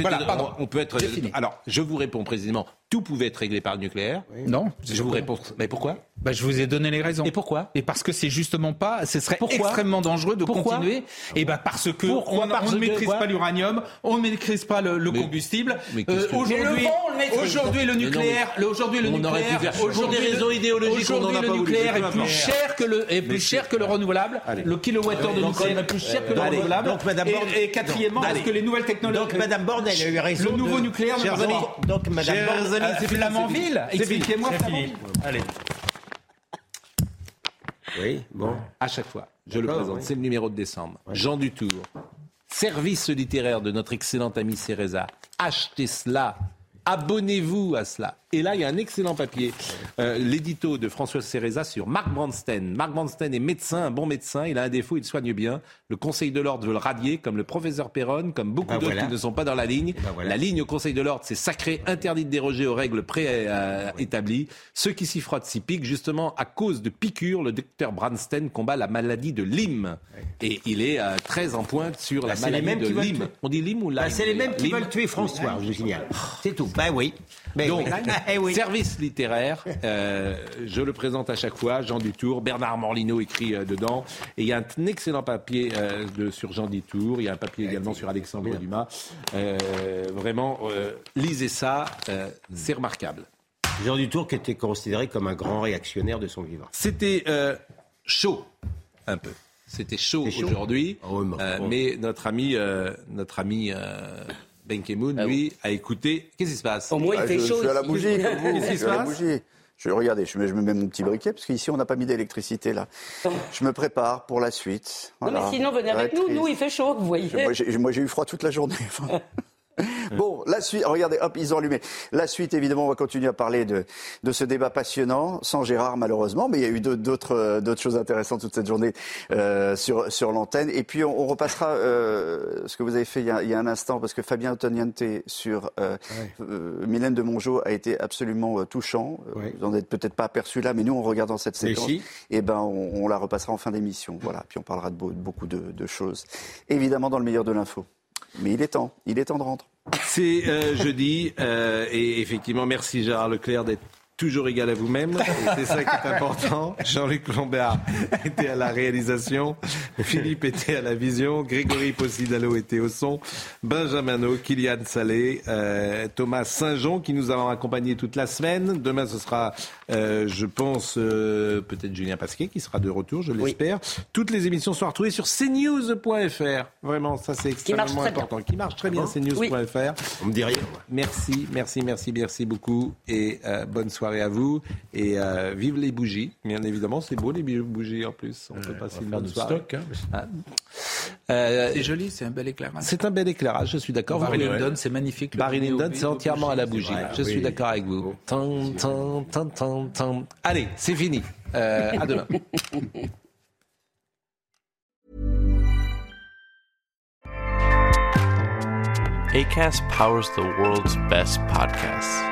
on peut être. Alors, je vous réponds précisément. Tout pouvait être réglé par le nucléaire. Non. Je vous réponds. Mais pourquoi? Bah, je vous ai donné les raisons. Et pourquoi? Et parce que c'est justement pas, ce serait Pourquoi? extrêmement dangereux de Pourquoi? continuer. Et ben parce que Pourquoi on, Parce on ne maîtrise pas l'uranium, on ne maîtrise pas le, le Mais- combustible. Euh, que- aujourd'hui, le nucléaire, le- aujourd'hui le nucléaire, pour aujourd'hui des le- raisons idéologiques, aujourd'hui, nucléaire est plus cher que le est plus cher que le renouvelable. Le kilowattheure de nucléaire est plus cher que le renouvelable. donc, Madame Et- quatrièmement, parce que les nouvelles technologies. Donc Madame Borne, elle a eu raison. Le nouveau nucléaire. Donc Madame Euh, c'est Flamanville, expliquez-moi. Flamanville. Allez. Oui, bon. À chaque fois, je le présente. oui. C'est le numéro de décembre. Jean Dutour. Service littéraire de notre excellent ami Céreza. Achetez cela. Abonnez-vous à cela. Et là, il y a un excellent papier, euh, l'édito de François Céreza sur Marc Brandstein. Marc Brandstein est médecin, un bon médecin. Il a un défaut, il soigne bien. Le Conseil de l'ordre veut le radier, comme le professeur Perron, comme beaucoup Ben d'autres voilà. qui ne sont pas dans la ligne. ben voilà. La ligne au Conseil de l'ordre, c'est sacré, interdit de déroger aux règles préétablies. Ceux qui s'y frottent s'y piquent. Justement, à cause de piqûres, le docteur Brandstein combat la maladie de Lyme. Et il est euh, très en pointe sur Bah, la les maladie de Lyme. On dit Lyme ou Lyme? Bah, c'est les mêmes qui Lyme. veulent tuer François, je signale. C'est tout. Bah oui. Mais Donc, oui. Eh oui. service littéraire, euh, je le présente à chaque fois, Jean Dutour, Bernard Morlino écrit euh, dedans, et il y a un excellent papier euh, de, sur Jean Dutour, il y a un papier également sur Alexandre Dumas. Euh, vraiment, euh, lisez ça, euh, c'est remarquable. Jean Dutour qui était considéré comme un grand réactionnaire de son vivant. C'était euh, chaud, un peu. C'était chaud, aujourd'hui, Ah mais euh, notre ami, euh, notre ami euh, Ben Ki-moon, lui, a écouté. Qu'est-ce qui se passe? Au moins, il Ah, fait je, chaud. je suis à la bougie, comme vous. Qu'est-ce qui Je suis se à la passe? bougie. Je, regardez, je mets, je me mets mon petit briquet, parce qu'ici, on n'a pas mis d'électricité, là. Je me prépare pour la suite. Non, mais sinon, venez avec nous. Nous, il fait chaud, vous voyez. Moi, j'ai eu froid toute la journée. Bon, la suite, regardez, hop, ils ont allumé. La suite, évidemment, on va continuer à parler de, de ce débat passionnant, sans Gérard malheureusement, mais il y a eu d'autres- d'autres euh, choses intéressantes toute cette journée euh, sur, sur l'antenne. Et puis, on, on repassera euh, ce que vous avez fait il y, a, il y a un instant, parce que Fabien Antoniente sur euh, Mylène de Mongeau a été absolument touchant. Vous n'en êtes peut-être pas aperçu là, mais nous, en regardant cette séquence, si. eh ben, on, on la repassera en fin d'émission. Voilà, puis on parlera de, beau- de beaucoup de, de choses. Évidemment, dans le meilleur de l'info. Mais il est temps, il est temps de rentrer. C'est euh, jeudi euh, et effectivement merci Gérard Leclerc d'être toujours égal à vous-même. C'est ça qui est important. Jean-Luc Lombard était à la réalisation, Philippe était à la vision, Grégory Possidalo était au son, Benjamin O, Kylian Salé, euh, Thomas Saint-Jean qui nous a accompagnés toute la semaine. Demain ce sera, euh, je pense, euh, peut-être Julien Pasquet qui sera de retour, je l'espère. Toutes les émissions sont retrouvées sur cnews.fr. Vraiment, ça c'est extrêmement bien. important. Qui marche très bien, Ah bon cnews.fr. On me dit rien. Merci, merci, merci, merci beaucoup et bonne soirée. Soirée à vous et euh, vive les bougies. Bien évidemment, c'est beau les bougies en plus. On peut passer une bonne soirée. stock, hein. Ah. Euh, C'est joli, c'est un bel éclairage. c'est un bel éclairage, je suis d'accord. Barry Lyndon, c'est magnifique. Barry Lyndon, c'est entièrement à la bougie. Ouais, je oui. suis d'accord avec vous. Tan, tan, tan, tan, tan. Allez, c'est fini. Euh, à demain. ACAST powers the world's best podcasts.